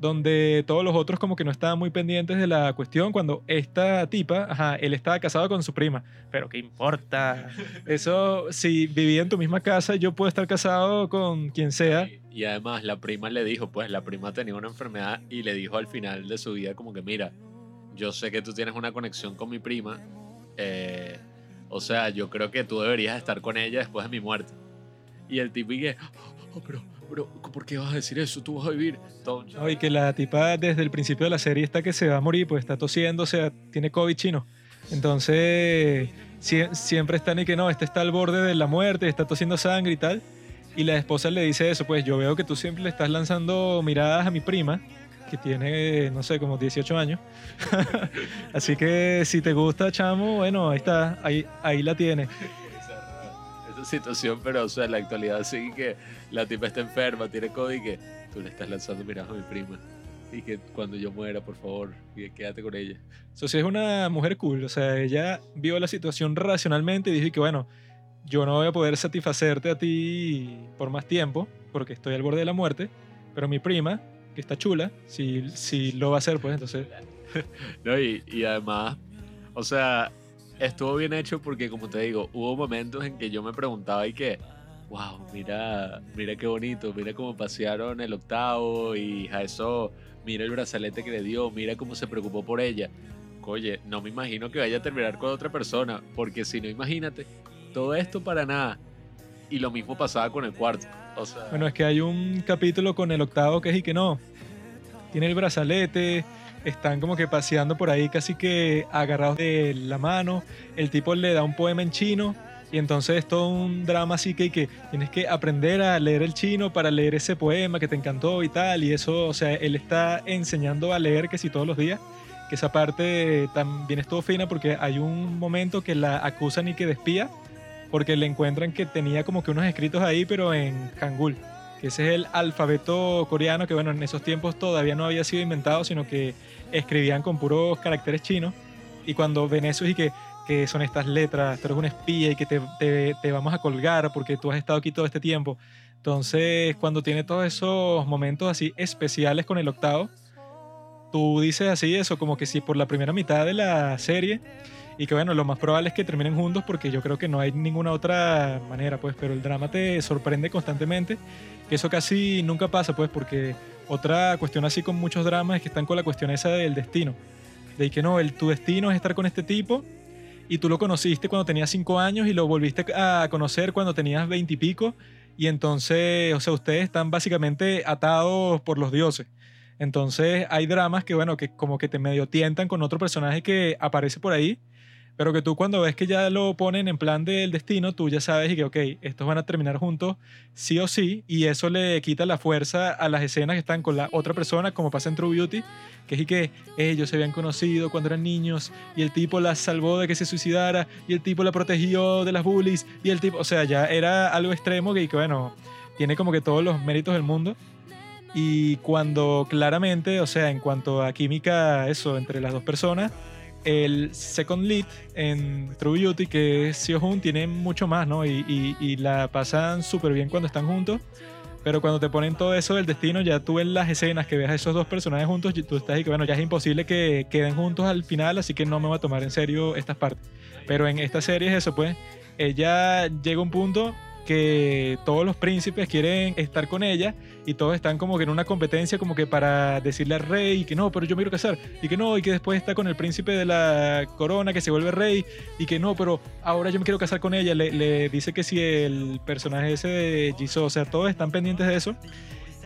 donde todos los otros como que no estaban muy pendientes de la cuestión cuando esta tipa, ajá, él estaba casado con su prima, pero ¿qué importa? Eso, si vivía en tu misma casa, yo puedo estar casado con quien sea. Y, además la prima le dijo, pues la prima tenía una enfermedad y le dijo al final de su vida como que, mira, yo sé que tú tienes una conexión con mi prima, eh, o sea, yo creo que tú deberías estar con ella después de mi muerte. Y el tipo dije, oh, pero pero, ¿por qué vas a decir eso? Tú vas a vivir. y que la tipa desde el principio de la serie está que se va a morir, pues está tosiendo, o sea, tiene COVID chino. Entonces, siempre están y que no, este está al borde de la muerte, está tosiendo sangre y tal. Y la esposa le dice eso, pues yo veo que tú siempre le estás lanzando miradas a mi prima, que tiene, no sé, como 18 años. Así que si te gusta, chamo, bueno, ahí está, ahí, ahí la tiene situación, pero o sea, en la actualidad sí que la tipa está enferma, tiene COVID y que tú le estás lanzando miradas a mi prima. Y que cuando yo muera, por favor, y quédate con ella. Eso sí es una mujer cool, o sea, ella vio la situación racionalmente y dijo que bueno, yo no voy a poder satisfacerte a ti por más tiempo, porque estoy al borde de la muerte, pero mi prima, que está chula, si, si lo va a hacer, pues entonces... no, y, y además, o sea, estuvo bien hecho porque, como te digo, hubo momentos en que yo me preguntaba y que, wow, mira, mira qué bonito, mira cómo pasearon el octavo y a eso, mira el brazalete que le dio, mira cómo se preocupó por ella. Oye, no me imagino que vaya a terminar con otra persona, porque si no, imagínate, todo esto para nada. Y lo mismo pasaba con el cuarto. Bueno, es que hay un capítulo con el octavo que es que no. Tiene el brazalete, están como que paseando por ahí casi que agarrados de la mano. El tipo le da un poema en chino y entonces es todo un drama así que, que tienes que aprender a leer el chino para leer ese poema que te encantó y tal. Y eso, o sea, él está enseñando a leer que si todos los días. Que esa parte también estuvo fina porque hay un momento que la acusan y que despía porque le encuentran que tenía como que unos escritos ahí pero en hangul que ese es el alfabeto coreano que bueno en esos tiempos todavía no había sido inventado sino que escribían con puros caracteres chinos y cuando ven eso y que, que son estas letras, tú eres un espía y que te, te, te, vamos a colgar porque tú has estado aquí todo este tiempo. Entonces, cuando tiene todos esos momentos así especiales con el octavo, tú dices así eso, como que si por la primera mitad de la serie, y que bueno, lo más probable es que terminen juntos porque yo creo que no hay ninguna otra manera, pues, pero el drama te sorprende constantemente, que eso casi nunca pasa, pues, porque otra cuestión así con muchos dramas es que están con la cuestión esa del destino. De que no, el, tu destino es estar con este tipo y tú lo conociste cuando tenías cinco años y lo volviste a conocer cuando tenías veintipico y, y entonces, o sea, ustedes están básicamente atados por los dioses. Entonces hay dramas que, bueno, que como que te medio tientan con otro personaje que aparece por ahí pero que tú cuando ves que ya lo ponen en plan del destino, tú ya sabes y que, ok, estos van a terminar juntos sí o sí, y eso le quita la fuerza a las escenas que están con la otra persona, como pasa en True Beauty, que es que ellos se habían conocido cuando eran niños, y el tipo la salvó de que se suicidara, y el tipo la protegió de las bullies, y el tipo, o sea, ya era algo extremo que, que bueno, tiene como que todos los méritos del mundo. Y cuando claramente, o sea, en cuanto a química, eso, entre las dos personas, el second lead en True Beauty, que es Seo Hoon, tiene mucho más, ¿no? Y, y- la pasan súper bien cuando están juntos. Pero cuando te ponen todo eso del destino, ya tú en las escenas que ves a esos dos personajes juntos, tú estás y que, bueno, ya es imposible que queden juntos al final, así que no me voy a tomar en serio estas partes. Pero en esta serie es eso, pues, ella llega a un punto que todos los príncipes quieren estar con ella y todos están como que en una competencia como que para decirle al rey que no, pero yo me quiero casar y que no, y que después está con el príncipe de la corona que se vuelve rey y que no, pero ahora yo me quiero casar con ella. Le, dice que si el personaje ese de Jisoo, o sea, todos están pendientes de eso.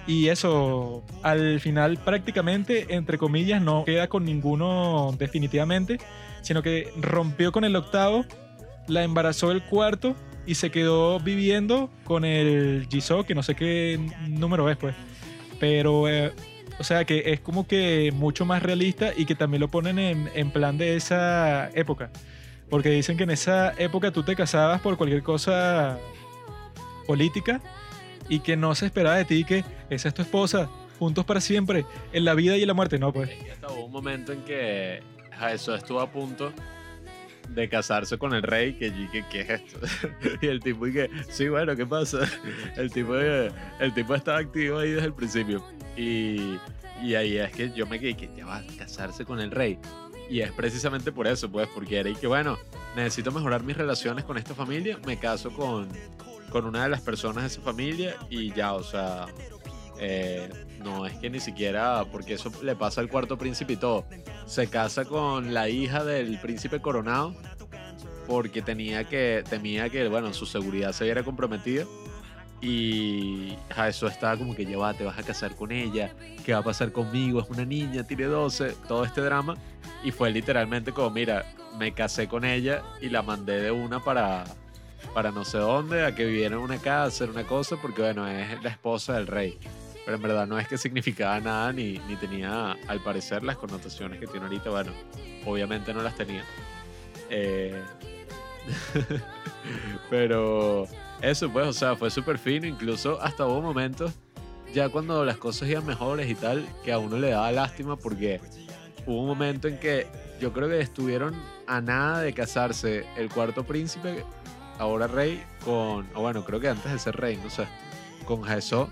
Y eso, al final prácticamente, entre comillas, no queda con ninguno definitivamente, sino que rompió con el octavo, la embarazó el cuarto y se quedó viviendo con el Jisoo, que no sé qué número es, pues. Pero, eh, o sea, que es como que mucho más realista y que también lo ponen en, en plan de esa época. Porque dicen que en esa época tú te casabas por cualquier cosa política y que no se esperaba de ti que esa es tu esposa, juntos para siempre, en la vida y en la muerte. No, pues. Es que hasta hubo un momento en que eso estuvo a punto de casarse con el rey, que dije, ¿qué es esto? y el tipo y que, sí, bueno, ¿qué pasa? El tipo, el tipo estaba activo ahí desde el principio. Y, y ahí es que yo me quedé que ya va a casarse con el rey. Y es precisamente por eso, pues, porque era y que, bueno, necesito mejorar mis relaciones con esta familia, me caso con, con una de las personas de esa familia y ya, o sea, eh, no es que ni siquiera, porque eso le pasa al cuarto príncipe y todo, se casa con la hija del príncipe coronado porque tenía que, temía que, bueno, su seguridad se viera comprometida. Y a eso estaba como que lleva, te vas a casar con ella, ¿qué va a pasar conmigo? Es una niña, tiene 12, todo este drama. Y fue literalmente como, mira, me casé con ella y la mandé de una para, para no sé dónde, a que viviera en una casa, hacer una cosa, porque bueno, es la esposa del rey. Pero en verdad no es que significaba nada ni, ni tenía, al parecer, las connotaciones que tiene ahorita. Bueno, obviamente no las tenía. Eh, pero eso pues, o sea, fue súper fino. Incluso hasta hubo momentos, ya cuando las cosas iban mejores y tal, que a uno le daba lástima porque hubo un momento en que yo creo que estuvieron a nada de casarse el cuarto príncipe, ahora rey, con, o bueno, creo que antes de ser rey, no sé, con Jesús,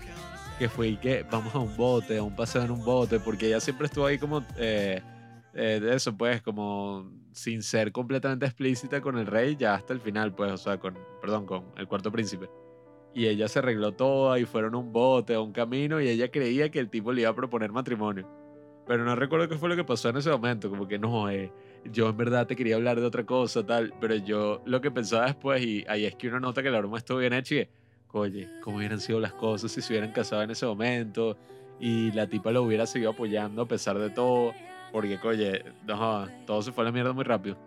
que fue que vamos a un bote, a un paseo en un bote, porque ella siempre estuvo ahí como eh, eh, de eso, pues, como sin ser completamente explícita con el rey, ya hasta el final, pues, o sea, con, perdón, con el cuarto príncipe. Y ella se arregló toda y fueron a un bote, a un camino, y ella creía que el tipo le iba a proponer matrimonio. Pero no recuerdo qué fue lo que pasó en ese momento, como que no, eh, yo en verdad te quería hablar de otra cosa, tal, pero yo lo que pensaba después, y ahí es que uno nota que la broma estuvo bien hecha y oye, cómo hubieran sido las cosas si se hubieran casado en ese momento y la tipa lo hubiera seguido apoyando a pesar de todo, porque, oye, no, todo se fue a la mierda muy rápido.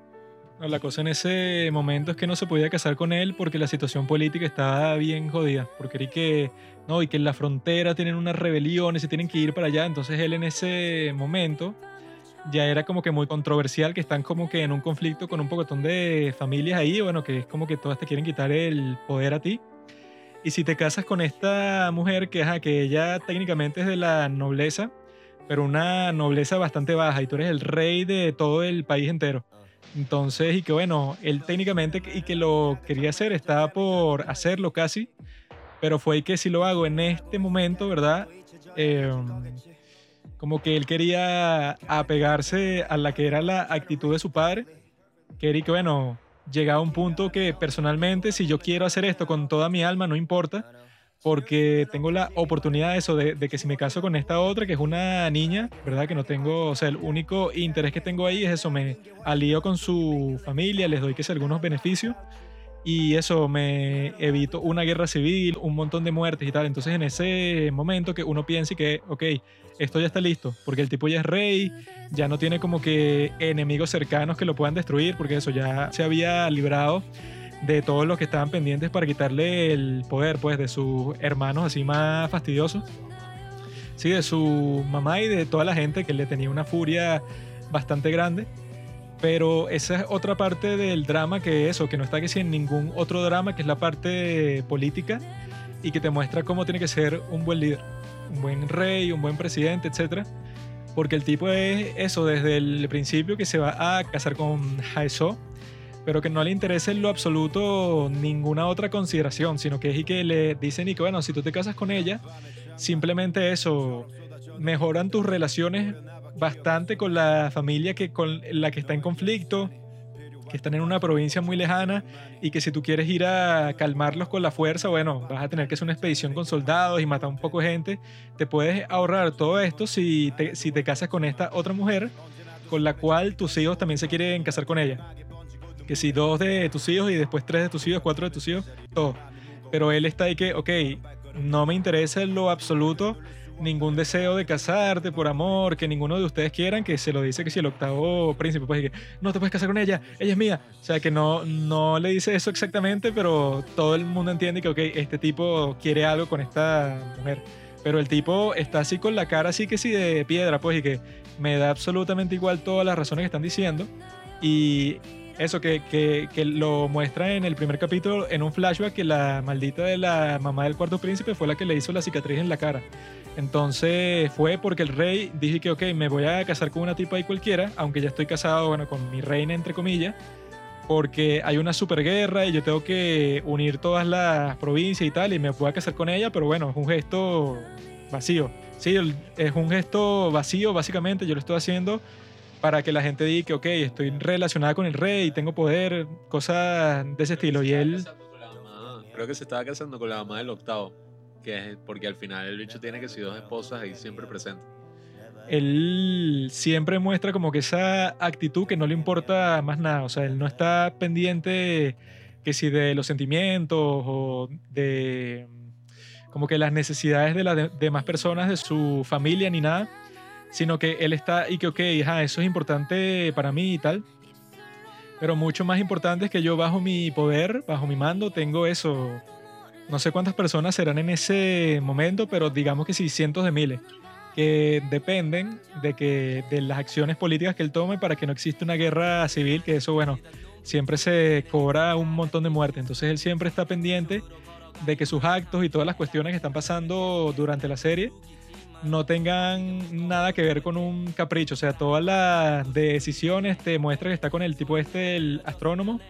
La cosa en ese momento es que no se podía casar con él porque la situación política estaba bien jodida. Porque era que, no, y que en la frontera tienen unas rebeliones y tienen que ir para allá. Entonces él en ese momento ya era como que muy controversial, que están como que en un conflicto con un pocotón de familias ahí, bueno, que es como que todas te quieren quitar el poder a ti. Y si te casas con esta mujer, que, ajá, que ella técnicamente es de la nobleza, pero una nobleza bastante baja, y tú eres el rey de todo el país entero. Entonces, y que bueno, él técnicamente y que lo quería hacer, estaba por hacerlo casi, pero fue que si lo hago en este momento, ¿verdad? Eh, como que él quería apegarse a la que era la actitud de su padre, que era y que bueno, llegaba a un punto que personalmente, si yo quiero hacer esto con toda mi alma, no importa, porque tengo la oportunidad de eso, de, de, que si me caso con esta otra, que es una niña, ¿verdad? Que no tengo, o sea, el único interés que tengo ahí es eso, me alío con su familia, les doy que sea algunos beneficios y eso me evito una guerra civil, un montón de muertes y tal. Entonces en ese momento que uno piensa que, ok, esto ya está listo, porque el tipo ya es rey, ya no tiene como que enemigos cercanos que lo puedan destruir, porque eso ya se había librado de todos los que estaban pendientes para quitarle el poder, pues, de sus hermanos así más fastidiosos. Sí, de su mamá y de toda la gente que le tenía una furia bastante grande. Pero esa es otra parte del drama que eso, que no está que si en ningún otro drama, que es la parte política y que te muestra cómo tiene que ser un buen líder, un buen rey, un buen presidente, etc. Porque el tipo es eso, desde el principio que se va a casar con Haeso, pero que no le interesa en lo absoluto ninguna otra consideración, sino que es y que le dicen y que bueno, si tú te casas con ella, simplemente eso, mejoran tus relaciones bastante con la familia que con la que está en conflicto, que están en una provincia muy lejana y que si tú quieres ir a calmarlos con la fuerza, bueno, vas a tener que hacer una expedición con soldados y matar un poco de gente. Te puedes ahorrar todo esto si te, si te casas con esta otra mujer con la cual tus hijos también se quieren casar con ella. Que si dos de tus hijos y después tres de tus hijos, cuatro de tus hijos, todo. Pero él está ahí que, ok, no me interesa lo absoluto ningún deseo de casarte por amor, que ninguno de ustedes quieran, que se lo dice que si el octavo príncipe, pues que no te puedes casar con ella, ella es mía. O sea, que no, no le dice eso exactamente, pero todo el mundo entiende que, ok, este tipo quiere algo con esta mujer. Pero el tipo está así con la cara así que sí de piedra, pues, y que me da absolutamente igual todas las razones que están diciendo. Y eso que, que, que, lo muestra en el primer capítulo, en un flashback, que la maldita de la mamá del cuarto príncipe fue la que le hizo la cicatriz en la cara. Entonces fue porque el rey dije que, ok, me voy a casar con una tipa ahí cualquiera, aunque ya estoy casado, bueno, con mi reina, entre comillas, porque hay una superguerra y yo tengo que unir todas las provincias y tal, y me voy a casar con ella, pero bueno, es un gesto vacío. Sí, es un gesto vacío, básicamente, yo lo estoy haciendo para que la gente diga que, ok, estoy relacionada con el rey, tengo poder, cosas de ese estilo. Y él... Creo que se estaba casando con la mamá del octavo que es porque al final el bicho tiene que ser dos esposas ahí siempre presentes. Él siempre muestra como que esa actitud que no le importa más nada, o sea, él no está pendiente que si de los sentimientos o de como que las necesidades de las demás personas de su familia ni nada, sino que él está y que, ok, eso es importante para mí y tal, pero mucho más importante es que yo bajo mi poder, bajo mi mando, tengo eso, no sé cuántas personas serán en ese momento, pero digamos que sí, cientos de miles, que dependen de, que, de las acciones políticas que él tome para que no exista una guerra civil, que eso, bueno, siempre se cobra un montón de muertes. Entonces él siempre está pendiente de que sus actos y todas las cuestiones que están pasando durante la serie no tengan nada que ver con un capricho. O sea, todas las decisiones te muestran que está con el tipo este, el astrónomo,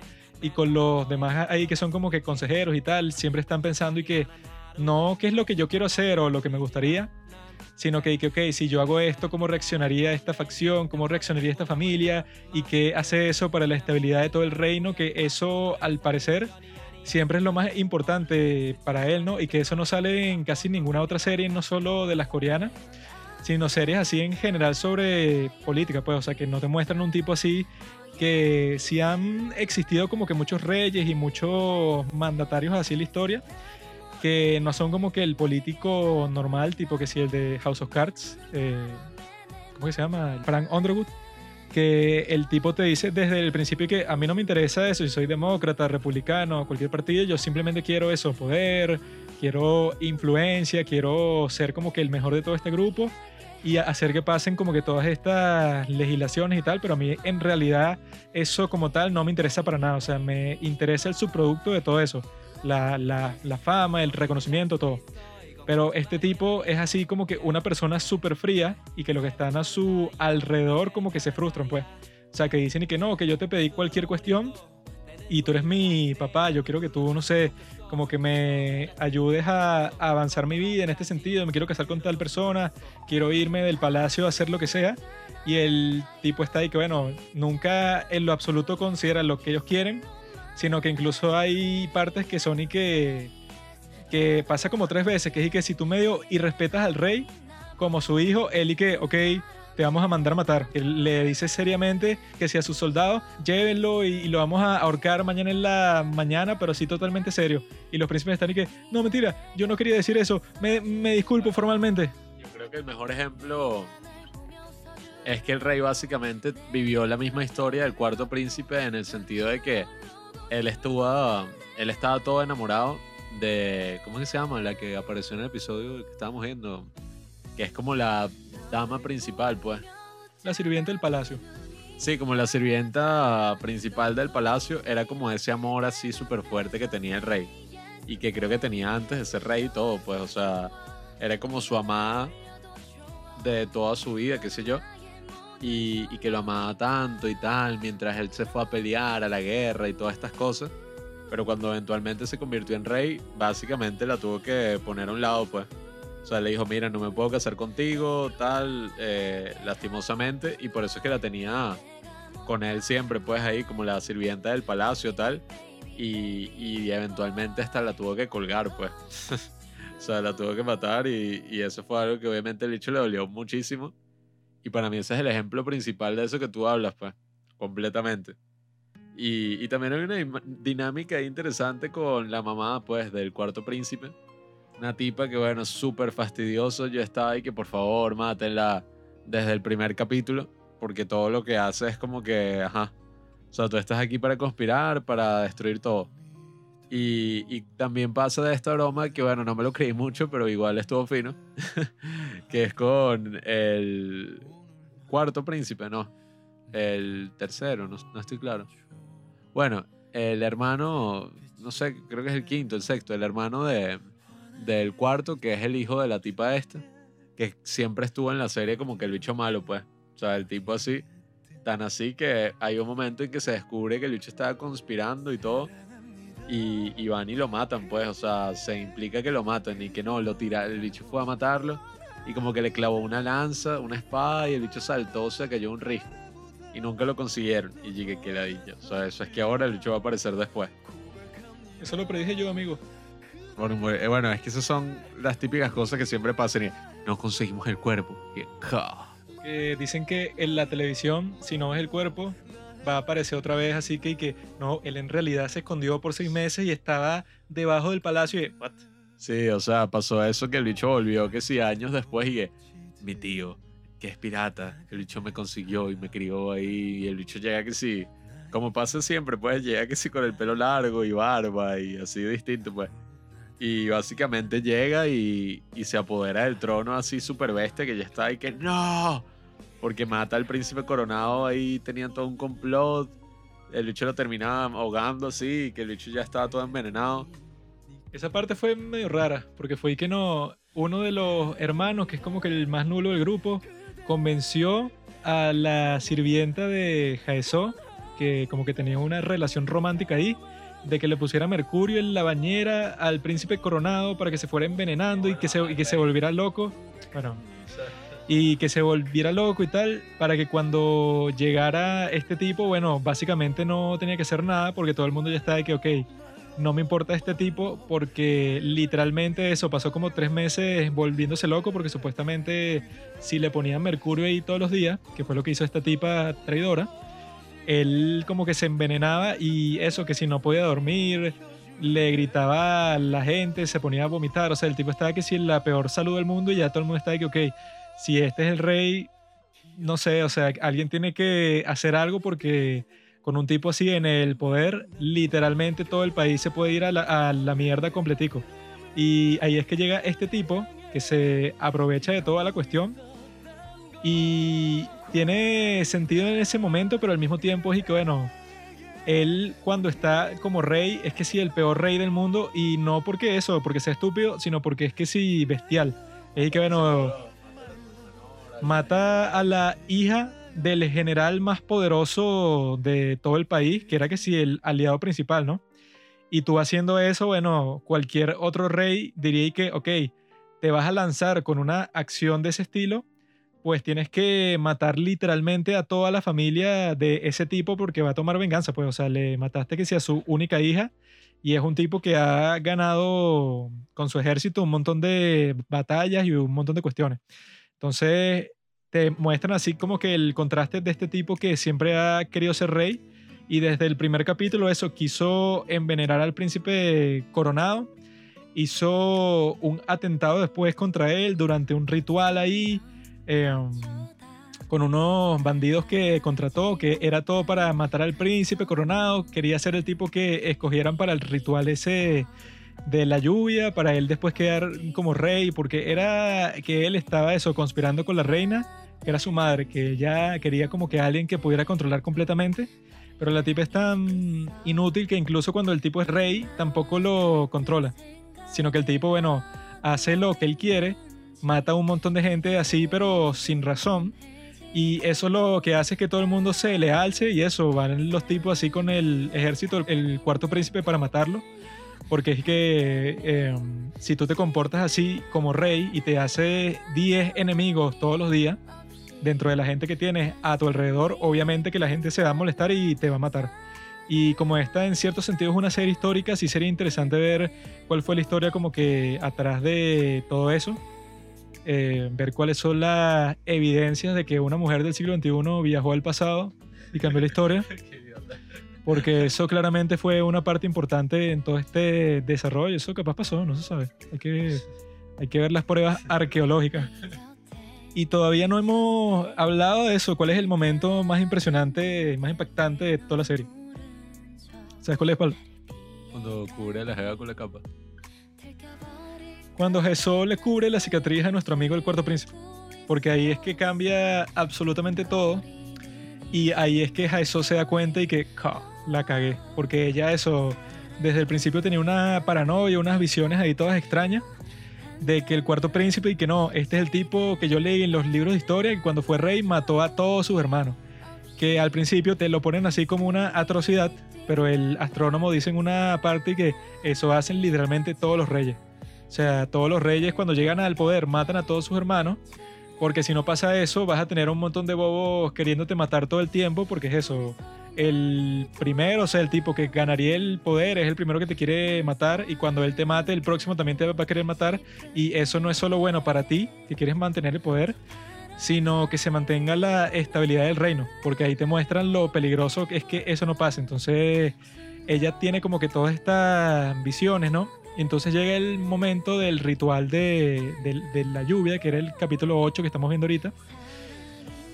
y con los demás ahí que son como que consejeros y tal, siempre están pensando y que no qué es lo que yo quiero hacer o lo que me gustaría, sino que, que ok, si yo hago esto, ¿cómo reaccionaría esta facción? ¿Cómo reaccionaría esta familia? ¿Y qué hace eso para la estabilidad de todo el reino? Que eso, al parecer, siempre es lo más importante para él, ¿no? Y que eso no sale en casi ninguna otra serie, no solo de las coreanas, sino series así en general sobre política, pues, o sea, que no te muestran un tipo así que sí han existido como que muchos reyes y muchos mandatarios así en la historia, que no son como que el político normal, tipo que sí el de House of Cards, eh, ¿cómo se llama? Frank Underwood, que el tipo te dice desde el principio que a mí no me interesa eso, si soy demócrata, republicano, cualquier partido, yo simplemente quiero eso, poder, quiero influencia, quiero ser como que el mejor de todo este grupo y hacer que pasen como que todas estas legislaciones y tal, pero a mí en realidad eso como tal no me interesa para nada, o sea, me interesa el subproducto de todo eso, la, la, la fama, el reconocimiento, todo. Pero este tipo es así como que una persona súper fría y que los que están a su alrededor como que se frustran, pues. O sea, que dicen y que no, que yo te pedí cualquier cuestión y tú eres mi papá, yo quiero que tú, no sé, como que me ayudes a, avanzar mi vida en este sentido, me quiero casar con tal persona, quiero irme del palacio a hacer lo que sea. Y el tipo está ahí que, bueno, nunca en lo absoluto considera lo que ellos quieren, sino que incluso hay partes que son y que, que pasa como tres veces, que es que si tú medio y respetas al rey como su hijo, él y que, ok, te vamos a mandar a matar. Él le dice seriamente que si a sus soldados, llévenlo y, lo vamos a ahorcar mañana en la mañana, pero sí totalmente serio. Y los príncipes están y que, no, mentira, yo no quería decir eso, me, me disculpo formalmente. Yo creo que el mejor ejemplo es que el rey básicamente vivió la misma historia del cuarto príncipe en el sentido de que él estuvo, él estaba todo enamorado de, ¿cómo se llama? La que apareció en el episodio que estábamos viendo, que es como la dama principal, pues. La sirvienta del palacio. Sí, como la sirvienta principal del palacio, era como ese amor así súper fuerte que tenía el rey. Y que creo que tenía antes de ser rey y todo, pues, o sea, era como su amada de toda su vida, qué sé yo. Y, y que lo amaba tanto y tal, mientras él se fue a pelear a la guerra y todas estas cosas. Pero cuando eventualmente se convirtió en rey, básicamente la tuvo que poner a un lado, pues. O sea, le dijo, mira, no me puedo casar contigo, tal, eh, lastimosamente. Y por eso es que la tenía con él siempre, pues ahí como la sirvienta del palacio, tal. Y, y eventualmente hasta la tuvo que colgar, pues. o sea, la tuvo que matar y, y eso fue algo que obviamente el bicho le dolió muchísimo. Y para mí ese es el ejemplo principal de eso que tú hablas, pues, completamente. Y, también hay una dinámica interesante con la mamá, pues, del cuarto príncipe. Una tipa que, bueno, súper fastidioso. Yo estaba ahí que, por favor, mátenla desde el primer capítulo. Porque todo lo que hace es como que, ajá. O sea, tú estás aquí para conspirar, para destruir todo. Y, y también pasa de esta broma que, bueno, no me lo creí mucho, pero igual estuvo fino. que es con el cuarto príncipe, no. El tercero, no, no estoy claro. Bueno, el hermano, no sé, creo que es el quinto, el sexto, el hermano de, del cuarto, que es el hijo de la tipa esta, que siempre estuvo en la serie como que el bicho malo, pues. O sea, el tipo así, tan así que hay un momento en que se descubre que el bicho estaba conspirando y todo. Y, y van y lo matan, pues. O sea, se implica que lo matan y que no, lo tira, el bicho fue a matarlo y como que le clavó una lanza, una espada y el bicho saltó, se cayó un risco. Y nunca lo consiguieron. Y llegué que ladilla. O sea, eso es que ahora el bicho va a aparecer después. Eso lo predije yo, amigo. Bueno, eh, bueno, es que esas son las típicas cosas que siempre pasan. Y no conseguimos el cuerpo. Y, dicen que en la televisión, si no ves el cuerpo, va a aparecer otra vez así que, que no, él en realidad se escondió por seis meses y estaba debajo del palacio y what? Sí, o sea, pasó eso que el bicho volvió, que sí, años después y que mi tío, que es pirata, el bicho me consiguió y me crió ahí y el bicho llega que sí, como pasa siempre, pues llega que sí con el pelo largo y barba y así distinto, pues. Y básicamente llega y, y se apodera del trono así súper bestia que ya está ahí que no, porque mata al príncipe coronado ahí, tenían todo un complot, el bicho lo terminaba ahogando así, que el bicho ya estaba todo envenenado. Esa parte fue medio rara, porque fue que no, uno de los hermanos, que es como que el más nulo del grupo, convenció a la sirvienta de Jaeso, que como que tenía una relación romántica ahí, de que le pusiera mercurio en la bañera al príncipe coronado para que se fuera envenenando y que se, y que se volviera loco. Bueno, y que se volviera loco y tal, para que cuando llegara este tipo, bueno, básicamente no tenía que hacer nada porque todo el mundo ya estaba de que, ok, no me importa este tipo porque literalmente eso pasó como tres meses volviéndose loco porque supuestamente si le ponían mercurio ahí todos los días, que fue lo que hizo esta tipa traidora, él como que se envenenaba y eso, que si no podía dormir, le gritaba a la gente, se ponía a vomitar, o sea, el tipo estaba que si la peor salud del mundo y ya todo el mundo estaba que, ok, si este es el rey, no sé, o sea, alguien tiene que hacer algo porque con un tipo así en el poder, literalmente todo el país se puede ir a la, a la mierda completico. Y ahí es que llega este tipo que se aprovecha de toda la cuestión y tiene sentido en ese momento, pero al mismo tiempo es que, bueno, él cuando está como rey es que sí, el peor rey del mundo y no porque eso, porque sea estúpido, sino porque es que sí, bestial. Es que, bueno, mata a la hija del general más poderoso de todo el país, que era que sí, el aliado principal, ¿no? Y tú haciendo eso, bueno, cualquier otro rey diría que, ok, te vas a lanzar con una acción de ese estilo, pues tienes que matar literalmente a toda la familia de ese tipo porque va a tomar venganza, pues, o sea, le mataste que sea su única hija y es un tipo que ha ganado con su ejército un montón de batallas y un montón de cuestiones. Entonces, te muestran así como que el contraste de este tipo que siempre ha querido ser rey. Y desde el primer capítulo eso quiso envenenar al príncipe coronado, hizo un atentado después contra él durante un ritual ahí eh, con unos bandidos que contrató, que era todo para matar al príncipe coronado, quería ser el tipo que escogieran para el ritual ese de la lluvia, para él después quedar como rey, porque era que él estaba eso, conspirando con la reina, era su madre, que ella quería como que alguien que pudiera controlar completamente, pero la tipa es tan inútil que incluso cuando el tipo es rey, tampoco lo controla, sino que el tipo, bueno, hace lo que él quiere mata a un montón de gente así, pero sin razón. Y eso lo que hace es que todo el mundo se le alce y eso, van los tipos así con el ejército, el cuarto príncipe para matarlo. Porque es que eh, si tú te comportas así como rey y te hace 10 enemigos todos los días, dentro de la gente que tienes a tu alrededor, obviamente que la gente se va a molestar y te va a matar. Y como esta en cierto sentido es una serie histórica, sí sería interesante ver cuál fue la historia como que atrás de todo eso. Eh, ver cuáles son las evidencias de que una mujer del siglo XXI viajó al pasado y cambió la historia. Porque eso claramente fue una parte importante en todo este desarrollo. Eso capaz pasó, no se sabe. Hay que, hay que ver las pruebas arqueológicas. Y todavía no hemos hablado de eso. ¿Cuál es el momento más impresionante, más impactante de toda la serie? ¿Sabes cuál es, Pablo? Cuando cubre la jeva con la capa. Cuando Jesús le cubre la cicatriz a nuestro amigo el cuarto príncipe. Porque ahí es que cambia absolutamente todo. Y ahí es que Jesús se da cuenta y que la cagué. Porque ella eso, desde el principio tenía una paranoia, unas visiones ahí todas extrañas. De que el cuarto príncipe y que no, este es el tipo que yo leí en los libros de historia que cuando fue rey mató a todos sus hermanos. Que al principio te lo ponen así como una atrocidad pero el astrónomo dice en una parte que eso hacen literalmente todos los reyes. O sea, todos los reyes cuando llegan al poder matan a todos sus hermanos, porque si no pasa eso vas a tener un montón de bobos queriéndote matar todo el tiempo, porque es eso. El primero, o sea, el tipo que ganaría el poder es el primero que te quiere matar y cuando él te mate, el próximo también te va a querer matar y eso no es solo bueno para ti, que quieres mantener el poder, sino que se mantenga la estabilidad del reino, porque ahí te muestran lo peligroso que es que eso no pase. Entonces, ella tiene como que todas estas visiones, ¿no? entonces llega el momento del ritual de, la lluvia, que era el capítulo 8 que estamos viendo ahorita.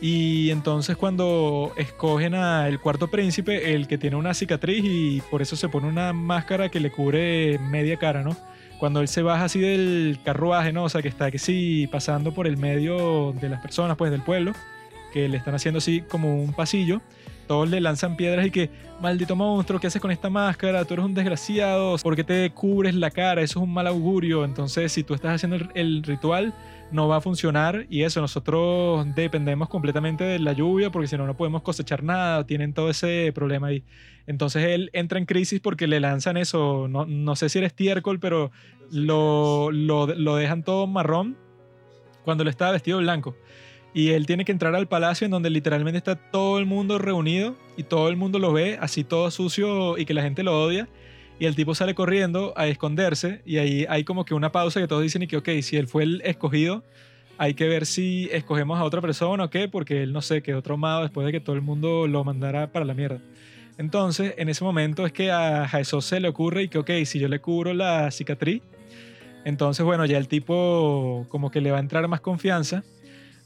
Y entonces cuando escogen al cuarto príncipe, el que tiene una cicatriz y por eso se pone una máscara que le cubre media cara, ¿no? cuando él se baja así del carruaje, ¿no? O sea, que está que sí pasando por el medio de las personas, pues del pueblo, que le están haciendo así como un pasillo. Todos le lanzan piedras y que, maldito monstruo, ¿qué haces con esta máscara? Tú eres un desgraciado, ¿por qué te cubres la cara? Eso es un mal augurio. Entonces, si tú estás haciendo el, ritual, no va a funcionar. Y eso, nosotros dependemos completamente de la lluvia porque si no, no podemos cosechar nada. Tienen todo ese problema ahí. Entonces él entra en crisis porque le lanzan eso, no, no sé si eres estiércol, pero lo, lo, lo, dejan todo marrón cuando él está vestido blanco. Y él tiene que entrar al palacio en donde literalmente está todo el mundo reunido y todo el mundo lo ve así todo sucio y que la gente lo odia. Y el tipo sale corriendo a esconderse y ahí hay como que una pausa que todos dicen y que, ok, si él fue el escogido, hay que ver si escogemos a otra persona o qué, porque él no sé, quedó traumado después de que todo el mundo lo mandara para la mierda. Entonces, en ese momento es que a Jesús se le ocurre y que, ok, si yo le cubro la cicatriz, entonces, bueno, ya el tipo como que le va a entrar más confianza,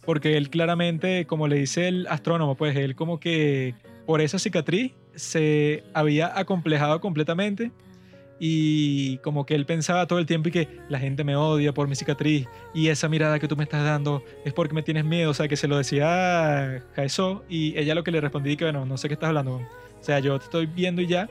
porque él claramente, como le dice el astrónomo, pues él como que por esa cicatriz se había acomplejado completamente y como que él pensaba todo el tiempo y que la gente me odia por mi cicatriz y esa mirada que tú me estás dando es porque me tienes miedo, o sea, que se lo decía a y ella lo que le respondí que, bueno, no sé qué estás hablando. O sea, yo te estoy viendo y ya,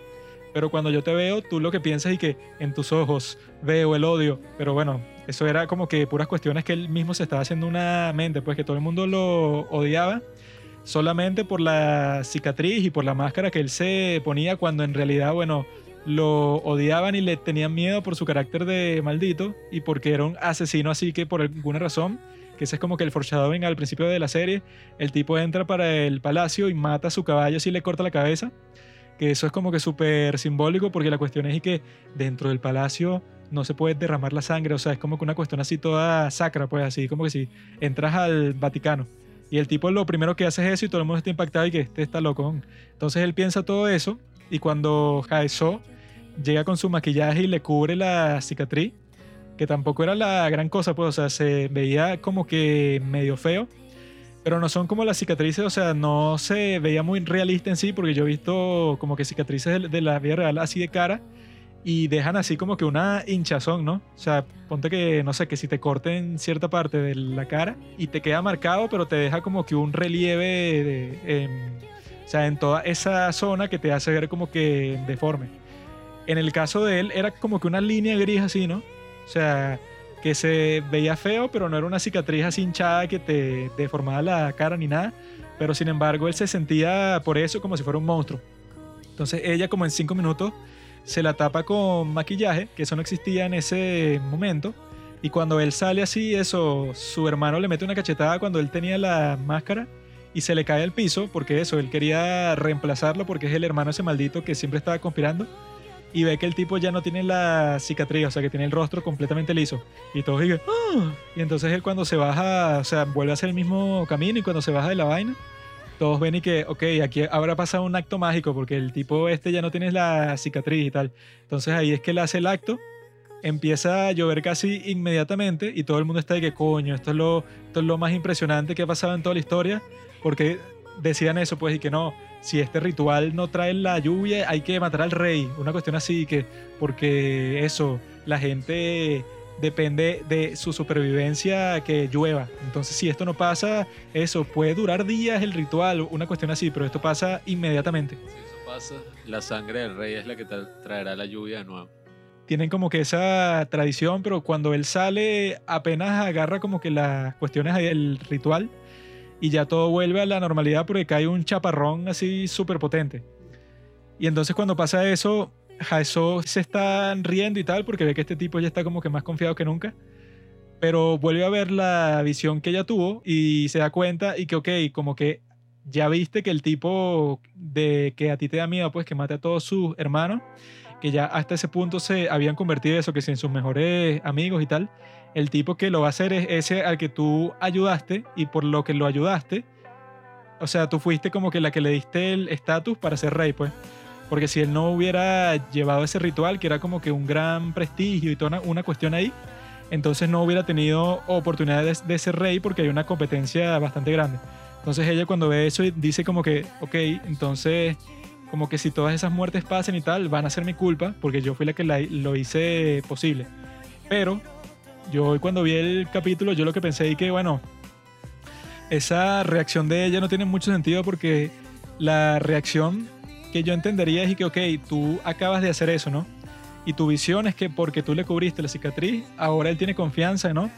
pero cuando yo te veo, tú lo que piensas y que en tus ojos veo el odio. Pero bueno, eso era como que puras cuestiones que él mismo se estaba haciendo una mente, pues que todo el mundo lo odiaba solamente por la cicatriz y por la máscara que él se ponía cuando en realidad, bueno, lo odiaban y le tenían miedo por su carácter de maldito y porque era un asesino así que por alguna razón que ese es como que el foreshadowing al principio de la serie, el tipo entra para el palacio y mata a su caballo así le corta la cabeza, que eso es como que súper simbólico porque la cuestión es que dentro del palacio no se puede derramar la sangre, o sea, es como que una cuestión así toda sacra, pues así como que si entras al Vaticano y el tipo lo primero que hace es eso y todo el mundo está impactado y que este está loco. Entonces él piensa todo eso y cuando Jaeso llega con su maquillaje y le cubre la cicatriz, que tampoco era la gran cosa, pues, o sea, se veía como que medio feo, pero no son como las cicatrices, o sea, no se veía muy realista en sí, porque yo he visto como que cicatrices de, la vida real así de cara y dejan así como que una hinchazón, ¿no? O sea, ponte que, no sé, que si te corten cierta parte de la cara y te queda marcado, pero te deja como que un relieve, de, o sea, en toda esa zona que te hace ver como que deforme. En el caso de él era como que una línea gris así, ¿no? O sea, que se veía feo, pero no era una cicatriz así hinchada que te deformaba la cara ni nada. Pero sin embargo, él se sentía por eso como si fuera un monstruo. Entonces ella como en cinco minutos se la tapa con maquillaje, que eso no existía en ese momento. Y cuando él sale así, eso, su hermano le mete una cachetada cuando él tenía la máscara y se le cae al piso, porque eso, él quería reemplazarlo porque es el hermano ese maldito que siempre estaba conspirando. Y ve que el tipo ya no tiene la cicatriz, o sea, que tiene el rostro completamente liso. Y todos digan, ¡Ah! Y entonces él cuando se baja, o sea, vuelve a hacer el mismo camino y cuando se baja de la vaina, todos ven y que, ok, aquí habrá pasado un acto mágico porque el tipo este ya no tiene la cicatriz y tal. Entonces ahí es que él hace el acto empieza a llover casi inmediatamente y todo el mundo está de que coño, esto es lo, esto es lo más impresionante que ha pasado en toda la historia, porque decían eso, pues, y que no, si este ritual no trae la lluvia, hay que matar al rey, una cuestión así, que porque eso, la gente depende de su supervivencia que llueva. Entonces, si esto no pasa, eso puede durar días el ritual, una cuestión así, pero esto pasa inmediatamente. Si eso pasa, la sangre del rey es la que traerá la lluvia de nuevo tienen como que esa tradición, pero cuando él sale apenas agarra como que las cuestiones del ritual y ya todo vuelve a la normalidad porque cae un chaparrón así súper potente. Y entonces cuando pasa eso, Jaeso se está riendo y tal porque ve que este tipo ya está como que más confiado que nunca. Pero vuelve a ver la visión que ella tuvo y se da cuenta y que, ok, como que ya viste que el tipo de que a ti te da miedo, pues que mate a todos sus hermanos que ya hasta ese punto se habían convertido eso, que si en sus mejores amigos y tal, el tipo que lo va a hacer es ese al que tú ayudaste y por lo que lo ayudaste, o sea, tú fuiste como que la que le diste el estatus para ser rey, pues. Porque si él no hubiera llevado ese ritual, que era como que un gran prestigio y toda una, cuestión ahí, entonces no hubiera tenido oportunidad de, de, ser rey porque hay una competencia bastante grande. Entonces ella cuando ve eso dice como que, ok, entonces como que si todas esas muertes pasen y tal, van a ser mi culpa, porque yo fui la que lo hice posible. Pero yo hoy cuando vi el capítulo, yo lo que pensé y que, bueno, esa reacción de ella no tiene mucho sentido porque la reacción que yo entendería es que, ok, tú acabas de hacer eso, ¿no? Y tu visión es que porque tú le cubriste la cicatriz, ahora él tiene confianza, ¿no?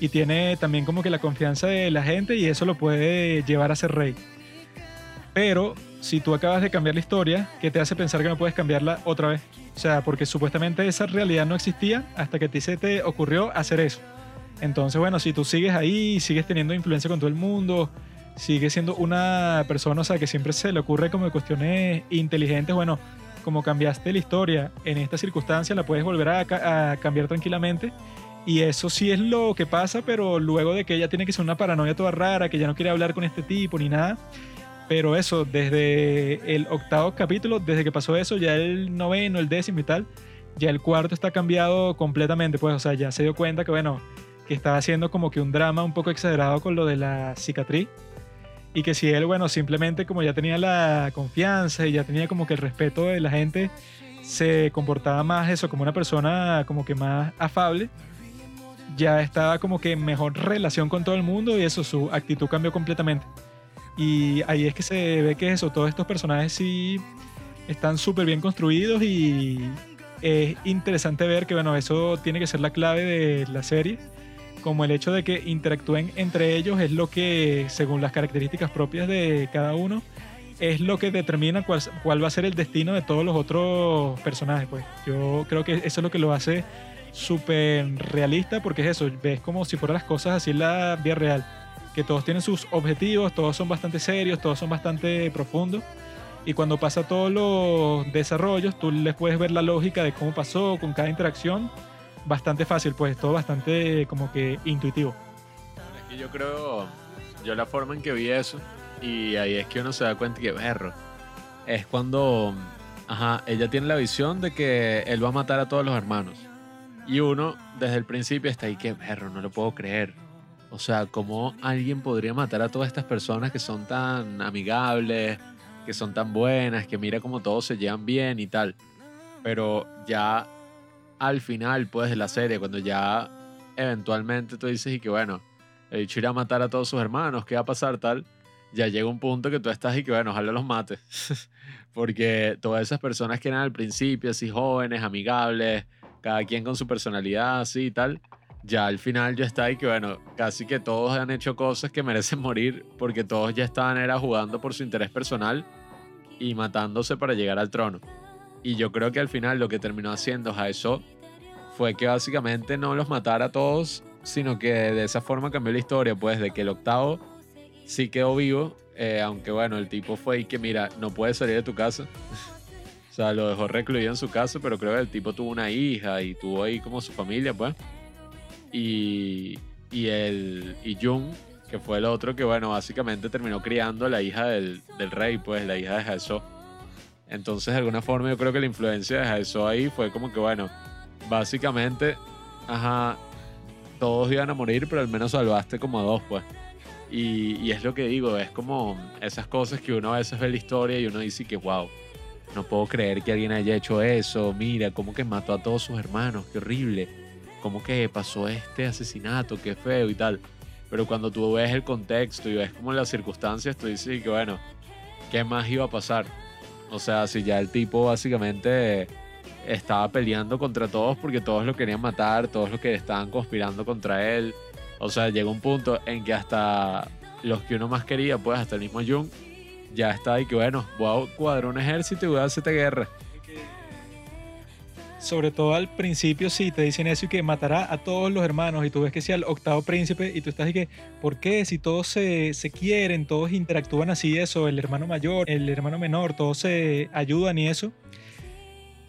Y tiene también como que la confianza de la gente y eso lo puede llevar a ser rey. Pero si tú acabas de cambiar la historia, ¿qué te hace pensar que no puedes cambiarla otra vez? O sea, porque supuestamente esa realidad no existía hasta que a ti se te ocurrió hacer eso. Entonces, bueno, si tú sigues ahí, sigues teniendo influencia con todo el mundo, sigues siendo una persona, o sea, que siempre se le ocurre como cuestiones inteligentes, bueno, como cambiaste la historia en esta circunstancia, la puedes volver a, a cambiar tranquilamente. Y eso sí es lo que pasa, pero luego de que ella tiene que ser una paranoia toda rara, que ya no quiere hablar con este tipo ni nada, pero eso, desde el octavo capítulo, desde que pasó eso, ya el noveno, el décimo y tal, ya el cuarto está cambiado completamente, pues, o sea, ya se dio cuenta que, bueno, que estaba haciendo como que un drama un poco exagerado con lo de la cicatriz. Y que si él, bueno, simplemente como ya tenía la confianza y ya tenía como que el respeto de la gente, se comportaba más eso, como una persona como que más afable, ya estaba como que en mejor relación con todo el mundo y eso, su actitud cambió completamente. Y ahí es que se ve que eso, todos estos personajes sí están súper bien construidos y es interesante ver que, bueno, eso tiene que ser la clave de la serie. Como el hecho de que interactúen entre ellos es lo que, según las características propias de cada uno, es lo que determina cuál, cuál va a ser el destino de todos los otros personajes. Pues yo creo que eso es lo que lo hace súper realista porque es eso, ves como si fueran las cosas así en la vida real que todos tienen sus objetivos, todos son bastante serios, todos son bastante profundos. Y cuando pasa todos los desarrollos, tú les puedes ver la lógica de cómo pasó con cada interacción. Bastante fácil, pues todo bastante como que intuitivo. Es que yo creo, yo la forma en que vi eso, y ahí es que uno se da cuenta que perro, es cuando, ajá, ella tiene la visión de que él va a matar a todos los hermanos. Y uno, desde el principio, está ahí que, perro, no lo puedo creer o sea, ¿cómo alguien podría matar a todas estas personas que son tan amigables, que son tan buenas, que mira cómo todos se llevan bien y tal? Pero ya al final, pues, de la serie, cuando ya eventualmente tú dices y que bueno, el dicho irá a matar a todos sus hermanos, ¿qué va a pasar tal? Ya llega un punto que tú estás y que bueno, ojalá los mates. Porque todas esas personas que eran al principio así jóvenes, amigables, cada quien con su personalidad así y tal, ya al final yo estaba y que bueno, casi que todos han hecho cosas que merecen morir porque todos ya estaban era jugando por su interés personal y matándose para llegar al trono. Y yo creo que al final lo que terminó haciendo Haeso fue que básicamente no los matara a todos, sino que de esa forma cambió la historia, pues de que el octavo sí quedó vivo, eh, aunque bueno, el tipo fue y que mira, no puedes salir de tu casa. o sea, lo dejó recluido en su casa, pero creo que el tipo tuvo una hija y tuvo ahí como su familia, pues. Y, y, el, y Jung, que fue el otro que, bueno, básicamente terminó criando a la hija del, del rey, pues, la hija de Haeso. Entonces, de alguna forma, yo creo que la influencia de Haeso ahí fue como que, bueno, básicamente, ajá, todos iban a morir, pero al menos salvaste como a dos, pues. Y, y, es lo que digo, es como esas cosas que uno a veces ve la historia y uno dice que, wow, no puedo creer que alguien haya hecho eso, mira, como que mató a todos sus hermanos, qué horrible como que pasó este asesinato, qué feo y tal. Pero cuando tú ves el contexto y ves como las circunstancias, tú dices que bueno, ¿qué más iba a pasar? O sea, si ya el tipo básicamente estaba peleando contra todos porque todos lo querían matar, todos los que estaban conspirando contra él. O sea, llegó un punto en que hasta los que uno más quería, pues hasta el mismo Jung, ya está y que bueno, voy a cuadrar un ejército y voy a hacerte guerra sobre todo al principio sí te dicen eso y que matará a todos los hermanos y tú ves que sea el octavo príncipe y tú estás y que, ¿por qué? Si todos se, se, quieren, todos interactúan así, eso, el hermano mayor, el hermano menor, todos se ayudan y eso.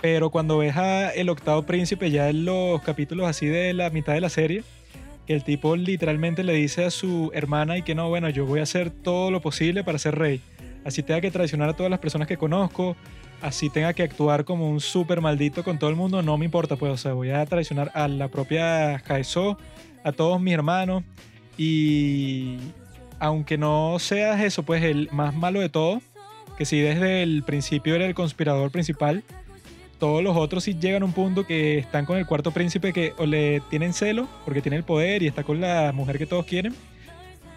Pero cuando ves a el octavo príncipe ya en los capítulos así de la mitad de la serie, que el tipo literalmente le dice a su hermana y que no, bueno, yo voy a hacer todo lo posible para ser rey. Así tenga que traicionar a todas las personas que conozco, así tenga que actuar como un súper maldito con todo el mundo, no me importa, pues, o sea, voy a traicionar a la propia Jaeso, a todos mis hermanos, y aunque no seas eso, pues, el más malo de todo, que si desde el principio era el conspirador principal, todos los otros sí llegan a un punto que están con el cuarto príncipe que o le tienen celo porque tiene el poder y está con la mujer que todos quieren,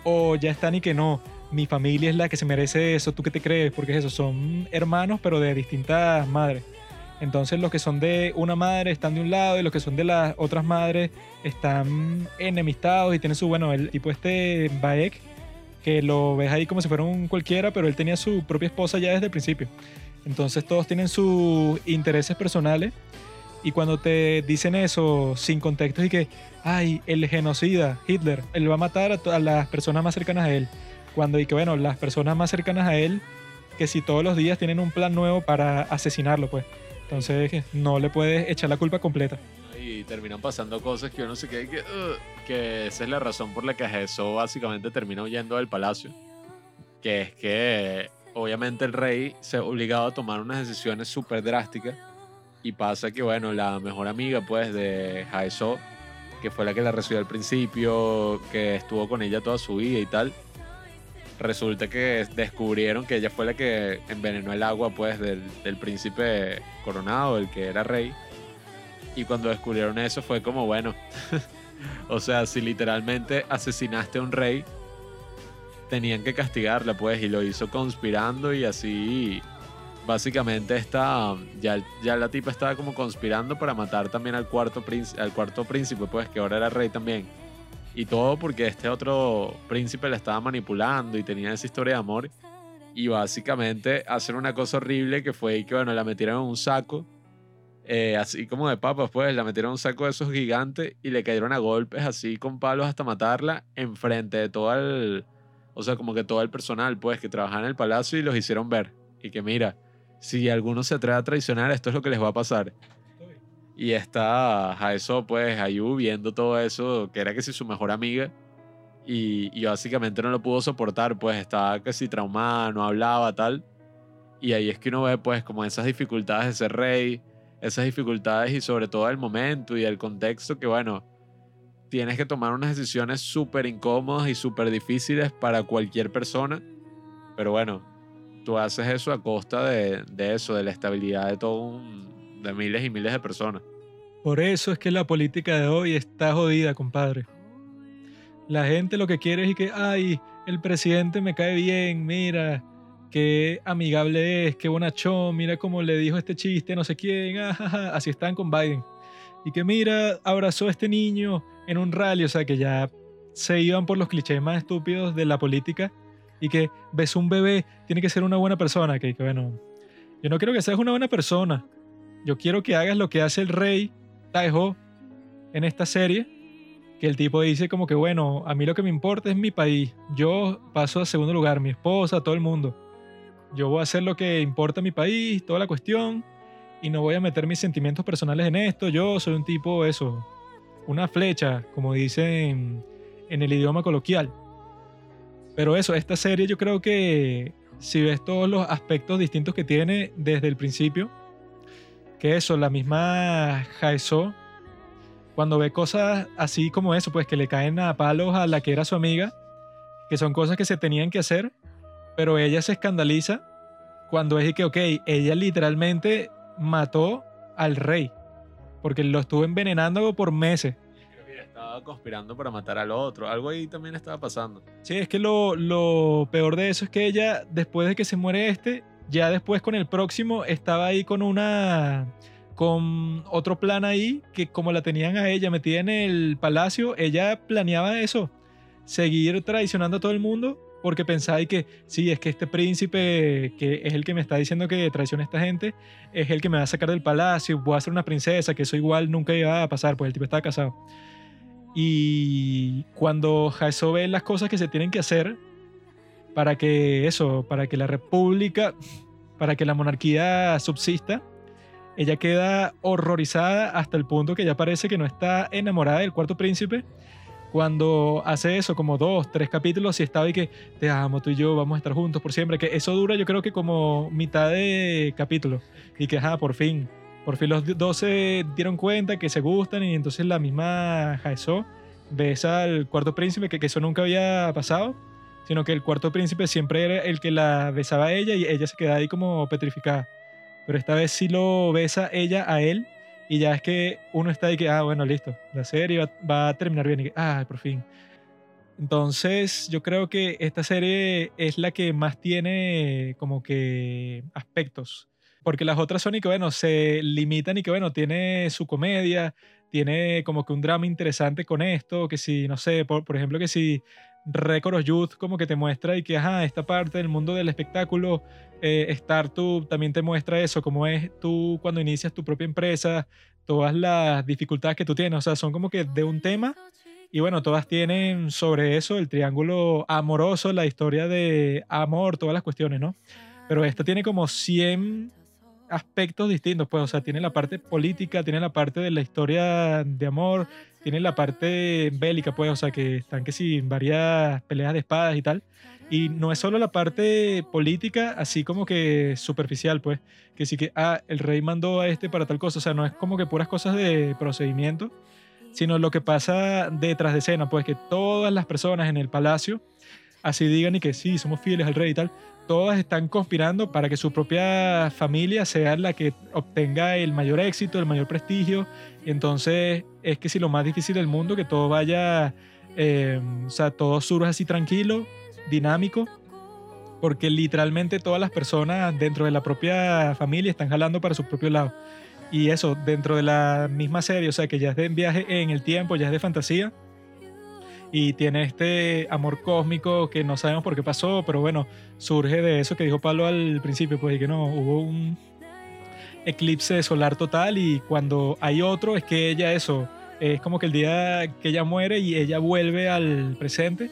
o ya están y que no mi familia es la que se merece eso, ¿tú qué te crees? Porque es eso, son hermanos pero de distintas madres. Entonces los que son de una madre están de un lado y los que son de las otras madres están enemistados y tienen su, bueno, el tipo este Baek, que lo ves ahí como si fuera un cualquiera, pero él tenía su propia esposa ya desde el principio. Entonces todos tienen sus intereses personales y cuando te dicen eso sin contexto y que, ay, el genocida, Hitler, él va a matar a, a las personas más cercanas a él cuando y que bueno, las personas más cercanas a él, que si todos los días tienen un plan nuevo para asesinarlo, pues. Entonces no le puedes echar la culpa completa. Y terminan pasando cosas que uno se queda que, que esa es la razón por la que Jesús básicamente termina huyendo del palacio. Que es que obviamente el rey se ha obligado a tomar unas decisiones súper drásticas. Y pasa que, bueno, la mejor amiga pues de Jaeso, que fue la que la recibió al principio, que estuvo con ella toda su vida y tal, resulta que descubrieron que ella fue la que envenenó el agua pues del, príncipe coronado, el que era rey. Y cuando descubrieron eso fue como, bueno, o sea, si literalmente asesinaste a un rey, tenían que castigarla pues y lo hizo conspirando y así básicamente está ya, ya la tipa estaba como conspirando para matar también al cuarto, príncipe, al cuarto príncipe pues que ahora era rey también y todo porque este otro príncipe la estaba manipulando y tenía esa historia de amor. Y básicamente hacer una cosa horrible que fue que, bueno, la metieron en un saco, eh, así como de papas, pues, la metieron en un saco de esos gigantes y le cayeron a golpes así con palos hasta matarla enfrente de todo el, o sea, como que todo el personal, pues, que trabajaba en el palacio y los hicieron ver. Y que mira, si alguno se atreve a traicionar, esto es lo que les va a pasar. Y está eso pues, Ayu viendo todo eso, que era que si su mejor amiga. Y, y, básicamente no lo pudo soportar, pues estaba casi traumada, no hablaba, tal. Y ahí es que uno ve, pues, como esas dificultades de ser rey, esas dificultades y sobre todo el momento y el contexto que, bueno, tienes que tomar unas decisiones súper incómodas y súper difíciles para cualquier persona. Pero bueno, tú haces eso a costa de, de eso, de la estabilidad de todo un, de miles y miles de personas. Por eso es que la política de hoy está jodida, compadre. La gente lo que quiere es que, ay, el presidente me cae bien, mira, qué amigable es, qué bonachón, mira cómo le dijo este chiste, no sé quién, así están con Biden. Y que mira, abrazó a este niño en un rally, o sea, que ya se iban por los clichés más estúpidos de la política y que ves un bebé, tiene que ser una buena persona, que, que bueno, yo no quiero que seas una buena persona, yo quiero que hagas lo que hace el rey Taiho en esta serie, que el tipo dice como que, bueno, a mí lo que me importa es mi país, yo paso a segundo lugar, mi esposa, todo el mundo, yo voy a hacer lo que importa a mi país, toda la cuestión, y no voy a meter mis sentimientos personales en esto, yo soy un tipo, eso, una flecha, como dicen en el idioma coloquial. Pero eso, esta serie yo creo que si ves todos los aspectos distintos que tiene desde el principio, que eso, la misma Jaeso, cuando ve cosas así como eso, pues que le caen a palos a la que era su amiga, que son cosas que se tenían que hacer, pero ella se escandaliza cuando es que, ok, ella literalmente mató al rey, porque lo estuvo envenenando por meses estaba conspirando para matar al otro. Algo ahí también estaba pasando. Sí, es que lo, lo peor de eso es que ella, después de que se muere este, ya después con el próximo estaba ahí con una con otro plan ahí que como la tenían a ella metida en el palacio, ella planeaba eso, seguir traicionando a todo el mundo porque pensaba que sí, es que este príncipe que es el que me está diciendo que traiciona a esta gente, es el que me va a sacar del palacio, voy a ser una princesa, que eso igual nunca iba a pasar, pues el tipo estaba casado. Y cuando Jaeso ve las cosas que se tienen que hacer para que eso, para que la república, para que la monarquía subsista, ella queda horrorizada hasta el punto que ya parece que no está enamorada del cuarto príncipe. Cuando hace eso, como dos, tres capítulos, y estaba y que te amo, tú y yo vamos a estar juntos por siempre, que eso dura yo creo que como mitad de capítulo. Y que, ajá, por fin, por fin los dos se dieron cuenta que se gustan y entonces la misma Jaeso besa al cuarto príncipe, que, eso nunca había pasado, sino que el cuarto príncipe siempre era el que la besaba a ella y ella se queda ahí como petrificada. Pero esta vez sí lo besa ella a él y ya es que uno está ahí que, ah, bueno, listo, la serie va, va a terminar bien y que, ah, por fin. Entonces, yo creo que esta serie es la que más tiene como que aspectos porque las otras son y que, bueno, se limitan y que, bueno, tiene su comedia, tiene como que un drama interesante con esto, que si, no sé, por, por ejemplo, que si Record of Youth como que te muestra y que, ajá, esta parte del mundo del espectáculo, eh, también te muestra eso, como es tú cuando inicias tu propia empresa, todas las dificultades que tú tienes, o sea, son como que de un tema y bueno, todas tienen sobre eso el triángulo amoroso, la historia de amor, todas las cuestiones, ¿no? Pero esta tiene como 100 aspectos distintos, pues, o sea, tiene la parte política, tiene la parte de la historia de amor, tiene la parte bélica, pues, o sea, que están que sí, varias peleas de espadas y tal. Y no es solo la parte política, así como que superficial, pues, que sí que, ah, el rey mandó a este para tal cosa, o sea, no es como que puras cosas de procedimiento, sino lo que pasa detrás de escena, pues, que todas las personas en el palacio así digan y que sí, somos fieles al rey y tal, todas están conspirando para que su propia familia sea la que obtenga el mayor éxito, el mayor prestigio. Entonces es que si lo más difícil del mundo, que todo vaya, eh, o sea, todo surja así tranquilo, dinámico, porque literalmente todas las personas dentro de la propia familia están jalando para su propio lado. Y eso, dentro de la misma serie, o sea, que ya es de viaje en el tiempo, ya es de fantasía, y tiene este amor cósmico que no sabemos por qué pasó, pero bueno, surge de eso que dijo Pablo al principio, pues y que no, hubo un eclipse solar total y cuando hay otro es que ella eso, es como que el día que ella muere y ella vuelve al presente.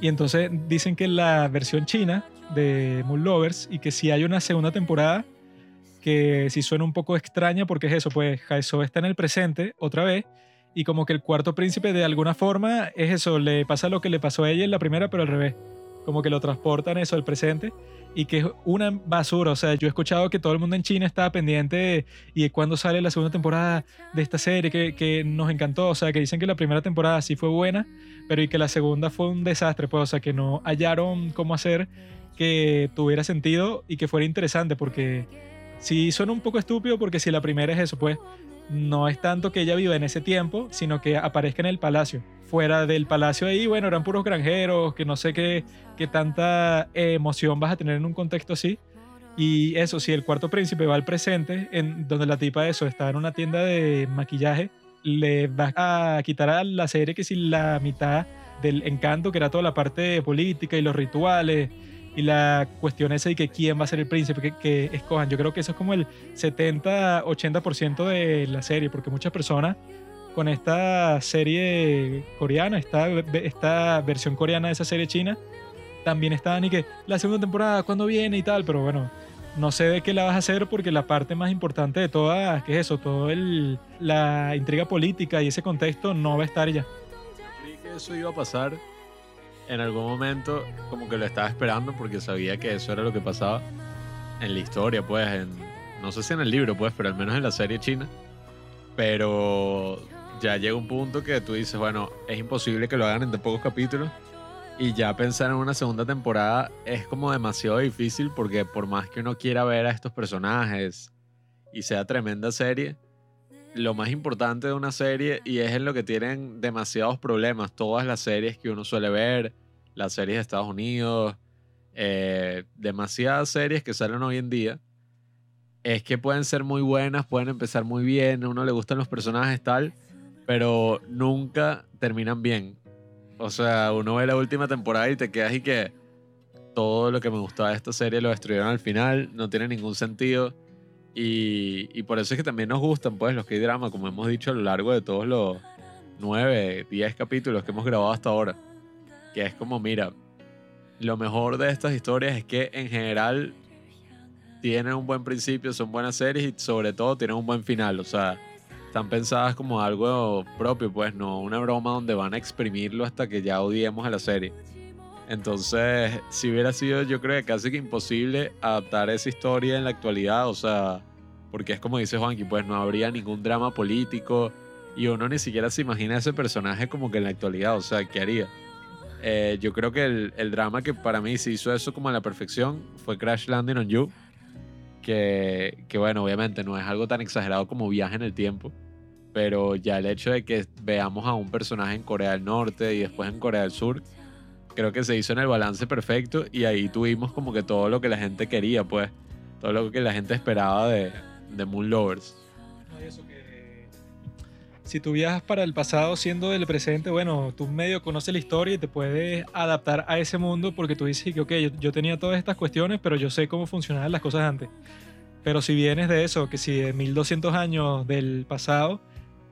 Y entonces dicen que la versión china de Moon Lovers y que si hay una segunda temporada que si suena un poco extraña porque es eso, pues Jaeso está en el presente otra vez y como que el cuarto príncipe de alguna forma es eso, le pasa lo que le pasó a ella en la primera, pero al revés. Como que lo transportan eso al presente y que es una basura. O sea, yo he escuchado que todo el mundo en China estaba pendiente y de cuándo sale la segunda temporada de esta serie que, que, nos encantó. O sea, que dicen que la primera temporada sí fue buena, pero y que la segunda fue un desastre. Pues, o sea, que no hallaron cómo hacer que tuviera sentido y que fuera interesante porque sí suena un poco estúpido porque si la primera es eso, pues no es tanto que ella viva en ese tiempo, sino que aparezca en el palacio. Fuera del palacio ahí, bueno, eran puros granjeros, que no sé qué, qué tanta emoción vas a tener en un contexto así. Y eso, si el cuarto príncipe va al presente, en donde la tipa eso está en una tienda de maquillaje, le vas a quitar a la serie que si la mitad del encanto, que era toda la parte política y los rituales y la cuestión esa de que quién va a ser el príncipe que, que escojan. Yo creo que eso es como el 70-80% de la serie, porque muchas personas con esta serie coreana, esta, esta versión coreana de esa serie china, también estaban y que la segunda temporada, ¿cuándo viene y tal? Pero bueno, no sé de qué la vas a hacer porque la parte más importante de todas, que es eso, todo el, la intriga política y ese contexto no va a estar ya. Creí que eso iba a pasar en algún momento, como que lo estaba esperando porque sabía que eso era lo que pasaba en la historia, pues, no sé si en el libro, pues, pero al menos en la serie china. Pero ya llega un punto que tú dices, bueno, es imposible que lo hagan en tan pocos capítulos. Y ya pensar en una segunda temporada es como demasiado difícil porque por más que uno quiera ver a estos personajes y sea tremenda serie, lo más importante de una serie y es en lo que tienen demasiados problemas todas las series que uno suele ver, las series de Estados Unidos, eh, demasiadas series que salen hoy en día, es que pueden ser muy buenas, pueden empezar muy bien, a uno le gustan los personajes tal, pero nunca terminan bien. O sea, uno ve la última temporada y te quedas y que todo lo que me gustaba de esta serie lo destruyeron al final, no tiene ningún sentido. Y, por eso es que también nos gustan pues los K-drama, como hemos dicho a lo largo de todos los 9, 10 capítulos que hemos grabado hasta ahora. Que es como, mira, lo mejor de estas historias es que en general tienen un buen principio, son buenas series y sobre todo tienen un buen final. O sea, están pensadas como algo propio, pues no una broma donde van a exprimirlo hasta que ya odiemos a la serie. Entonces, si hubiera sido, yo creo que casi que imposible adaptar esa historia en la actualidad, o sea, porque es como dice Juanqui, pues no habría ningún drama político y uno ni siquiera se imagina ese personaje como que en la actualidad, o sea, ¿qué haría? Eh, yo creo que el, drama que para mí se hizo eso como a la perfección fue Crash Landing on You, que, que bueno, obviamente no es algo tan exagerado como viaje en el tiempo, pero ya el hecho de que veamos a un personaje en Corea del Norte y después en Corea del Sur, creo que se hizo en el balance perfecto y ahí tuvimos como que todo lo que la gente quería, pues, todo lo que la gente esperaba de, de Moon Lovers. Si tú viajas para el pasado siendo del presente, bueno, tú medio conoces la historia y te puedes adaptar a ese mundo porque tú dices que, ok, yo, yo tenía todas estas cuestiones, pero yo sé cómo funcionaban las cosas antes. Pero si vienes de eso, que si de 1200 años del pasado,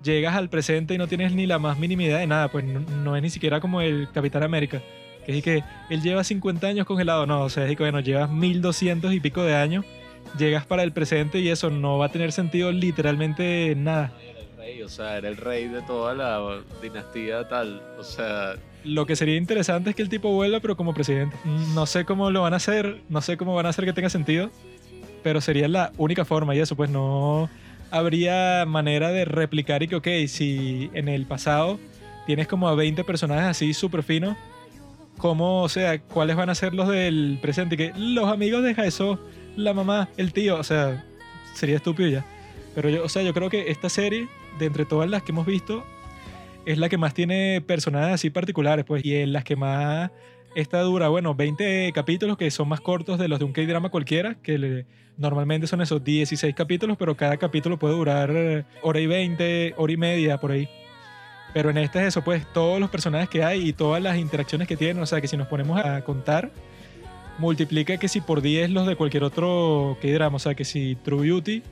llegas al presente y no tienes ni la más mínima idea de nada, pues no, no es ni siquiera como el Capitán América, que es que él lleva 50 años congelado, no, o sea, es que bueno, llevas 1200 y pico de años, llegas para el presente y eso no va a tener sentido literalmente nada. Era el rey, o sea, era el rey de toda la dinastía tal, o sea... Lo que sería interesante es que el tipo vuelva, pero como presidente. No sé cómo lo van a hacer, no sé cómo van a hacer que tenga sentido, pero sería la única forma y eso, pues no habría manera de replicar y que, ok, si en el pasado tienes como a 20 personajes así súper finos, ¿cómo, o sea, cuáles van a ser los del presente? Que los amigos de eso, la mamá, el tío, o sea, sería estúpido ya. Pero yo, o sea, yo creo que esta serie, de entre todas las que hemos visto, es la que más tiene personajes así particulares, pues, y en las que más esta dura, bueno, 20 capítulos que son más cortos de los de un K-drama cualquiera, que normalmente son esos 16 capítulos, pero cada capítulo puede durar eh, hora y 20, hora y media, por ahí. Pero en este es eso, pues todos los personajes que hay y todas las interacciones que tienen, o sea que si nos ponemos a contar, multiplica que si por 10 los de cualquier otro K-drama, o sea que si True Beauty,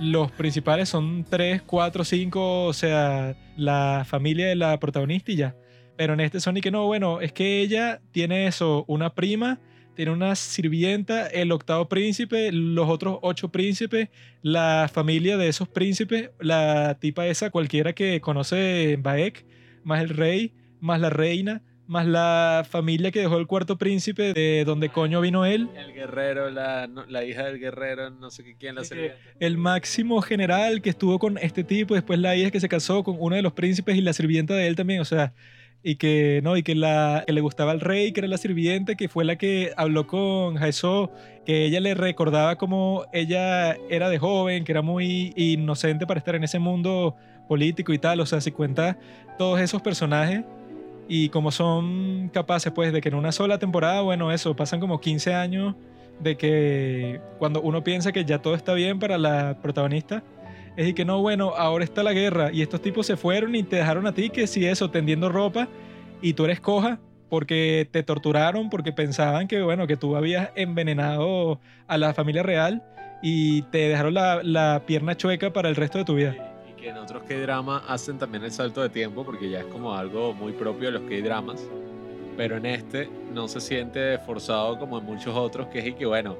los principales son 3, 4, 5, o sea, la familia de la protagonista y ya. Pero en este Sonic no, bueno, es que ella tiene eso, una prima, tiene una sirvienta, el octavo príncipe, los otros ocho príncipes, la familia de esos príncipes, la tipa esa cualquiera que conoce Baek, más el rey, más la reina, más la familia que dejó el cuarto príncipe de donde coño vino él. El guerrero, la, la hija del guerrero, no sé qué, quién la sirvienta. El máximo general que estuvo con este tipo, después la hija que se casó con uno de los príncipes y la sirvienta de él también, o sea, y que no y que, la, que le gustaba al rey que era la sirviente que fue la que habló con Jaeso que ella le recordaba como ella era de joven que era muy inocente para estar en ese mundo político y tal. O sea si cuenta todos esos personajes y como son capaces pues de que en una sola temporada bueno eso pasan como 15 años de que cuando uno piensa que ya todo está bien para la protagonista es y que no, bueno, ahora está la guerra y estos tipos se fueron y te dejaron a ti que si eso, tendiendo ropa y tú eres coja porque te torturaron, porque pensaban que, bueno, que tú habías envenenado a la familia real y te dejaron la, la pierna chueca para el resto de tu vida. Y que en otros K-drama hacen también el salto de tiempo porque ya es como algo muy propio de los K-dramas. Pero en este no se siente forzado como en muchos otros, que es y que, bueno,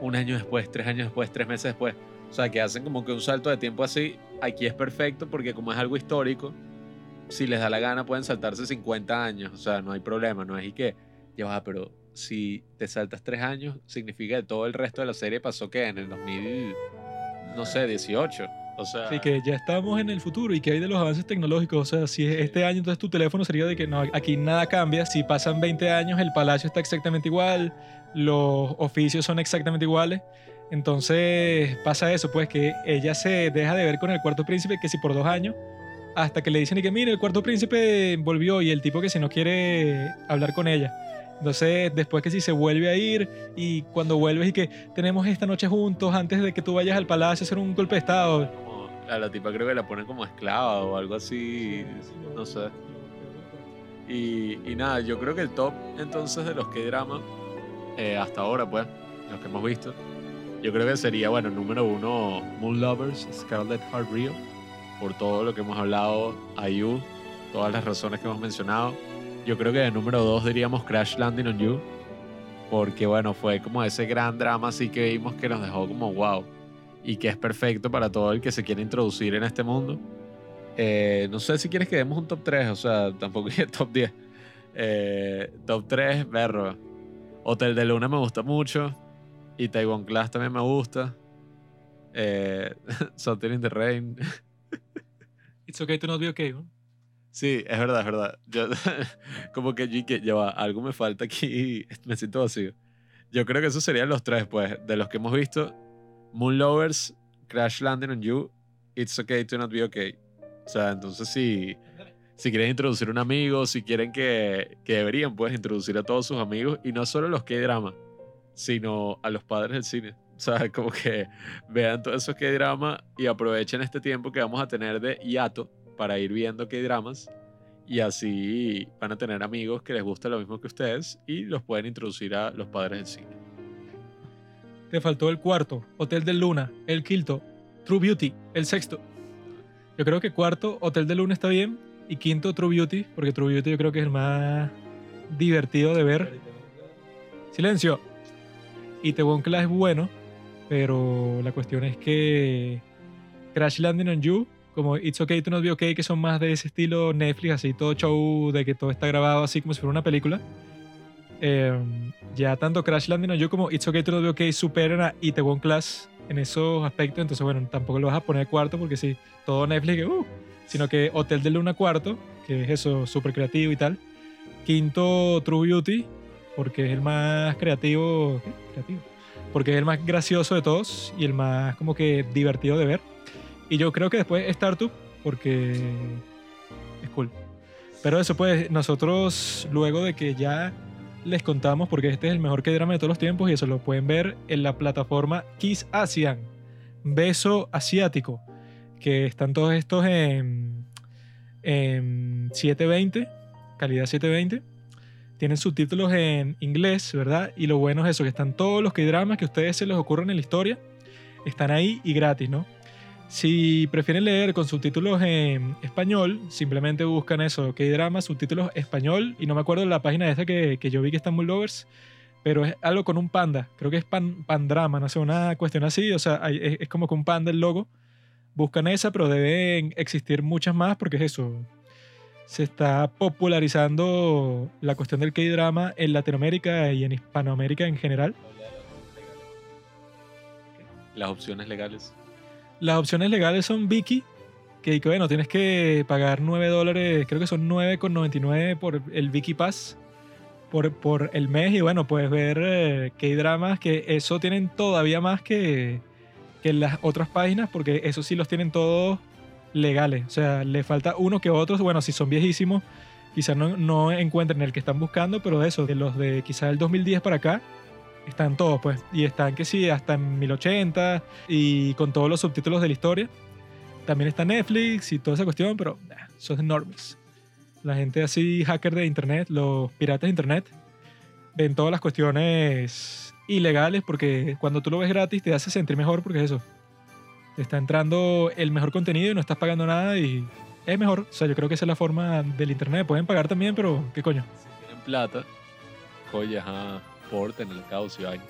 un año después, tres años después, tres meses después. O sea, que hacen como que un salto de tiempo así. Aquí es perfecto porque como es algo histórico, si les da la gana pueden saltarse 50 años. O sea, no hay problema. No es y que, ya va, pero si te saltas tres años, significa que todo el resto de la serie pasó que en el 2000, no sé, 18. O sea, Así que ya estamos en el futuro y que hay de los avances tecnológicos. O sea, si es este año, entonces tu teléfono sería de que no, aquí nada cambia. Si pasan 20 años, el palacio está exactamente igual, los oficios son exactamente iguales. Entonces pasa eso, pues que ella se deja de ver con el cuarto príncipe que si por dos años, hasta que le dicen y que mire, el cuarto príncipe volvió y el tipo que si no quiere hablar con ella. Entonces, después que si se vuelve a ir y cuando vuelves y que tenemos esta noche juntos antes de que tú vayas al palacio a hacer un golpe de estado. la tipa creo que la ponen como esclava o algo así. No sé. Y, y nada, yo creo que el top entonces de los que drama hasta ahora, pues, los que hemos visto, yo creo que sería, bueno, número uno, Moon Lovers, Scarlet Heart Rio, por todo lo que hemos hablado, IU, todas las razones que hemos mencionado. Yo creo que de número dos diríamos Crash Landing on You, porque bueno, fue como ese gran drama así que vimos que nos dejó como wow, y que es perfecto para todo el que se quiere introducir en este mundo. Eh, no sé si quieres que demos un top 3, o sea, tampoco top 10. Eh, top 3, berro. Hotel de Luna me gusta mucho. Y Taiwan Class también me gusta. Eh, Something in the Rain. It's okay to not be okay. ¿no? Sí, es verdad, es verdad. Yo, como que yo que ya va, algo me falta aquí. Me siento vacío. Yo creo que esos serían los tres, pues, de los que hemos visto. Moon Lovers, Crash Landing on You, It's okay to not be okay. O sea, entonces si, si quieren introducir un amigo, si quieren que, que deberían, pues, introducir a todos sus amigos y no solo los que drama, sino a los padres del cine. O sea, como que vean todos esos que drama y aprovechen este tiempo que vamos a tener de hiato para ir viendo qué dramas y así van a tener amigos que les gusta lo mismo que ustedes y los pueden introducir a los padres del cine. Te faltó el cuarto, Hotel del Luna, el quinto, True Beauty, el sexto. Yo creo que cuarto, Hotel del Luna está bien. Y quinto, True Beauty, porque True Beauty yo creo que es el más divertido de ver. Silencio. Y The One Class es bueno, pero la cuestión es que Crash Landing on You, como It's Okay to Not Be Okay, que son más de ese estilo Netflix, así todo show de que todo está grabado así como si fuera una película. Eh, ya tanto Crash Landing on You como It's Okay to Not Be Okay superan a Itaewon Class en esos aspectos. Entonces, bueno, tampoco lo vas a poner cuarto porque sí, todo Netflix, uh, sino que Hotel de Luna cuarto, que es eso, súper creativo y tal. Quinto, True Beauty, porque es el más creativo, ¿qué? creativo, porque es el más gracioso de todos y el más como que divertido de ver. Y yo creo que después Startup, porque es cool. Pero eso pues, nosotros luego de que ya les contamos, porque este es el mejor que drama de todos los tiempos y eso lo pueden ver en la plataforma Kiss Asian, Beso Asiático, que están todos estos en, en 720, calidad 720. Tienen subtítulos en inglés, ¿verdad? Y lo bueno es eso, que están todos los K-dramas que a ustedes se les ocurran en la historia, están ahí y gratis, ¿no? Si prefieren leer con subtítulos en español, simplemente buscan eso, K-drama, subtítulos español, y no me acuerdo de la página esa que, que yo vi que está en Moon Lovers, pero es algo con un panda, creo que es pan, pandrama, no sé, una cuestión así, o sea, hay- es, es como que un panda el logo. Buscan esa, pero deben existir muchas más porque es eso. Se está popularizando la cuestión del K-drama en Latinoamérica y en Hispanoamérica en general. Las opciones legales. Las opciones legales son Viki, que bueno, tienes que pagar 9 dólares, creo que son 9,99 por el Viki Pass por, por el mes y bueno, puedes ver eh, K-dramas que eso tienen todavía más que, que las otras páginas porque eso sí los tienen todos legales. O sea, le falta uno que otros, bueno, si son viejísimos, quizás no, no encuentren el que están buscando, pero de eso, de los de quizás el 2010 para acá, están todos, pues. Y están que sí, hasta en 1080 y con todos los subtítulos de la historia. también está Netflix y toda esa cuestión, pero nah, son enormes. La gente así, hacker de internet, los piratas de internet, ven todas las cuestiones ilegales porque cuando tú lo ves gratis te hace sentir mejor porque es eso. Te está entrando el mejor contenido y no estás pagando nada y es mejor. O sea, yo creo que esa es la forma del internet. Pueden pagar también, pero ¿qué coño? Si tienen plata, joyas, ah, porten el caos y vaina.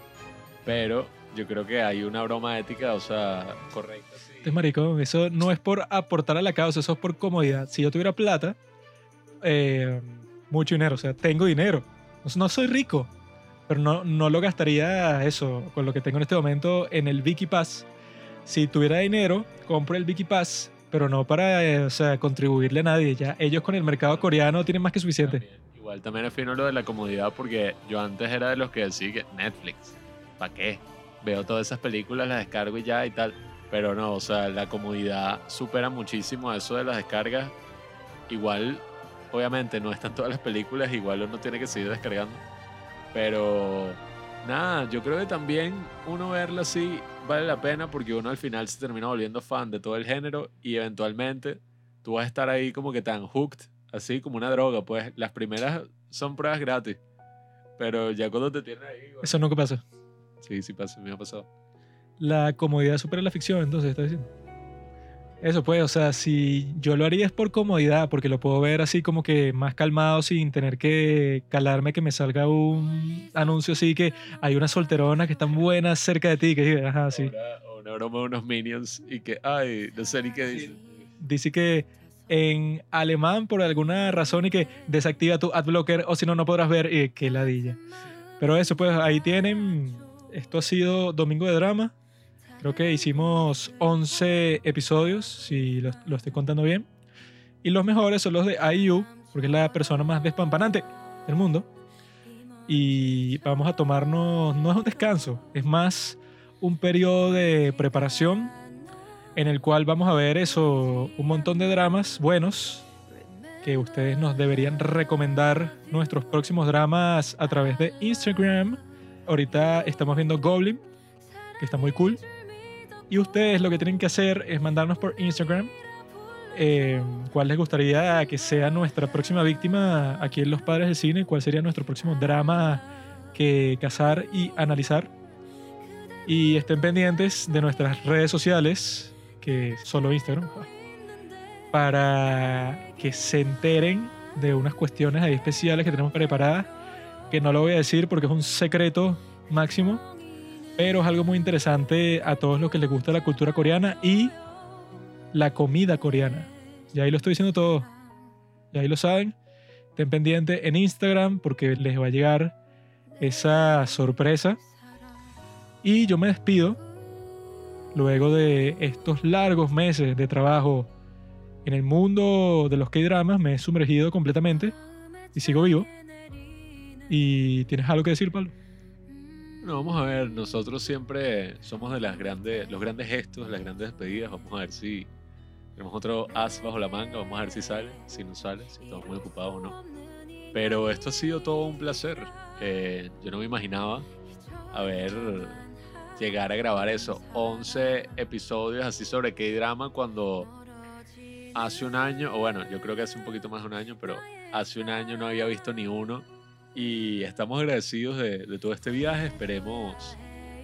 Pero yo creo que hay una broma ética, o sea, correcta. sí. Entonces, marico, eso no es por aportar a la causa, eso es por comodidad. Si yo tuviera plata, eh, mucho dinero, o sea, tengo dinero. No, no soy rico, pero no, no lo gastaría eso con lo que tengo en este momento en el Viki Pass. Si tuviera dinero, compro el Viki Pass, pero no para eh, o sea, contribuirle a nadie. Ya ellos con el mercado coreano tienen más que suficiente. Igual también es fino lo de la comodidad porque yo antes era de los que decía Netflix, ¿para qué? Veo todas esas películas, las descargo y ya y tal. Pero no, o sea, la comodidad supera muchísimo eso de las descargas. Igual, obviamente, no están todas las películas, igual uno tiene que seguir descargando. Pero nada, yo creo que también uno verlo así vale la pena porque uno al final se termina volviendo fan de todo el género y eventualmente tú vas a estar ahí como que tan hooked, así como una droga. Pues las primeras son pruebas gratis, pero ya cuando te tienen ahí... bueno, Eso nunca pasa. Sí, sí pasa, me ha pasado. La comodidad supera la ficción, entonces, está diciendo. Eso pues, o sea, si yo lo haría es por comodidad, porque lo puedo ver así como que más calmado sin tener que calarme que me salga un anuncio así que hay unas solteronas que están buenas cerca de ti, que ajá, sí. O una broma de unos minions y que, ay, no sé ni qué dicen. Dice que en alemán por alguna razón y que desactiva tu adblocker o si no, no podrás ver y que ladilla. Pero eso pues, ahí tienen, esto ha sido Domingo de Drama. Creo que hicimos 11 episodios, si lo, lo estoy contando bien. Y los mejores son los de IU, porque es la persona más despampanante del mundo. Y vamos a tomarnos, no es un descanso, es más un periodo de preparación en el cual vamos a ver eso, un montón de dramas buenos que ustedes nos deberían recomendar nuestros próximos dramas a través de Instagram. Ahorita estamos viendo Goblin, que está muy cool. Y ustedes lo que tienen que hacer es mandarnos por Instagram eh, cuál les gustaría que sea nuestra próxima víctima aquí en Los Padres del Cine, cuál sería nuestro próximo drama que cazar y analizar. Y estén pendientes de nuestras redes sociales, que solo Instagram, para que se enteren de unas cuestiones ahí especiales que tenemos preparadas, que no lo voy a decir porque es un secreto máximo, pero es algo muy interesante a todos los que les gusta la cultura coreana y la comida coreana. Y ahí lo estoy diciendo todo. Y ahí lo saben. Estén pendientes en Instagram porque les va a llegar esa sorpresa. Y yo me despido luego de estos largos meses de trabajo en el mundo de los K-dramas. Me he sumergido completamente y sigo vivo. ¿Y tienes algo que decir, Pablo? Bueno, vamos a ver, nosotros siempre somos de las grandes, los grandes gestos, las grandes despedidas. Vamos a ver si tenemos otro as bajo la manga, vamos a ver si sale, si no sale, si estamos muy ocupados o no. Pero esto ha sido todo un placer. Eh, yo no me imaginaba haber llegar a grabar eso, 11 episodios así sobre K-drama cuando hace un año, o bueno, yo creo que hace un poquito más de un año, pero hace un año no había visto ni uno. Y estamos agradecidos de, todo este viaje. Esperemos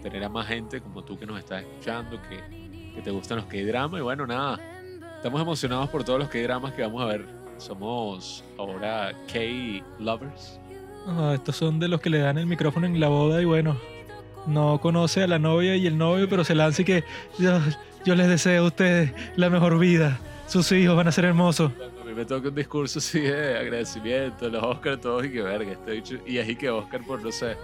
tener a más gente como tú que nos estás escuchando, que, que te gustan los K-drama. Y bueno, nada, estamos emocionados por todos los K-dramas que vamos a ver. Somos ahora K-lovers. Estos son de los que le dan el micrófono en la boda y bueno, no conoce a la novia y el novio, pero se lanza y que yo, yo les deseo a ustedes la mejor vida. Sus hijos van a ser hermosos. Me toca un discurso así de agradecimiento, los Oscar, todos y que verga, bicho- Y así que Oscar por, no sé,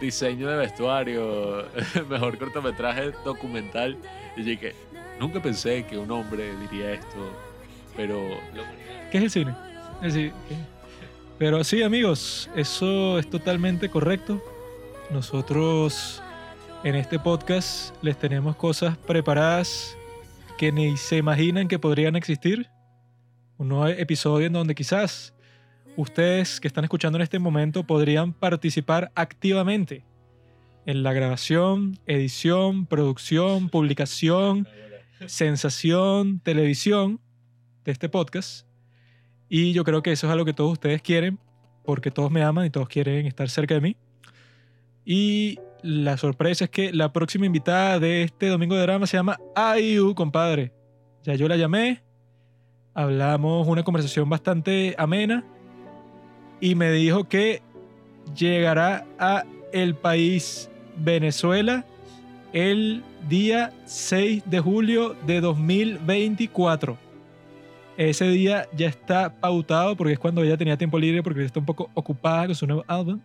diseño de vestuario, mejor cortometraje documental. Y que nunca pensé que un hombre diría esto, pero ¿Qué es el cine? El cine. Pero sí, amigos, eso es totalmente correcto. Nosotros en este podcast les tenemos cosas preparadas que ni se imaginan que podrían existir. Un nuevo episodio en donde quizás ustedes que están escuchando en este momento podrían participar activamente en la grabación, edición, producción, publicación sensación televisión de este podcast. Y yo creo que eso es algo que todos ustedes quieren, porque todos me aman y todos quieren estar cerca de mí. Y la sorpresa es que la próxima invitada de este domingo de drama se llama Ayu, compadre. Ya yo la llamé, hablamos una conversación bastante amena y me dijo que llegará a el país Venezuela el día 6 de julio de 2024. Ese día ya está pautado porque es cuando ella tenía tiempo libre porque está un poco ocupada con su nuevo álbum.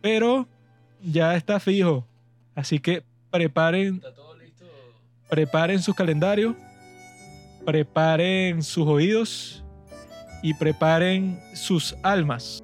Pero ya está fijo. Así que preparen, preparen sus calendarios, preparen sus oídos y preparen sus almas.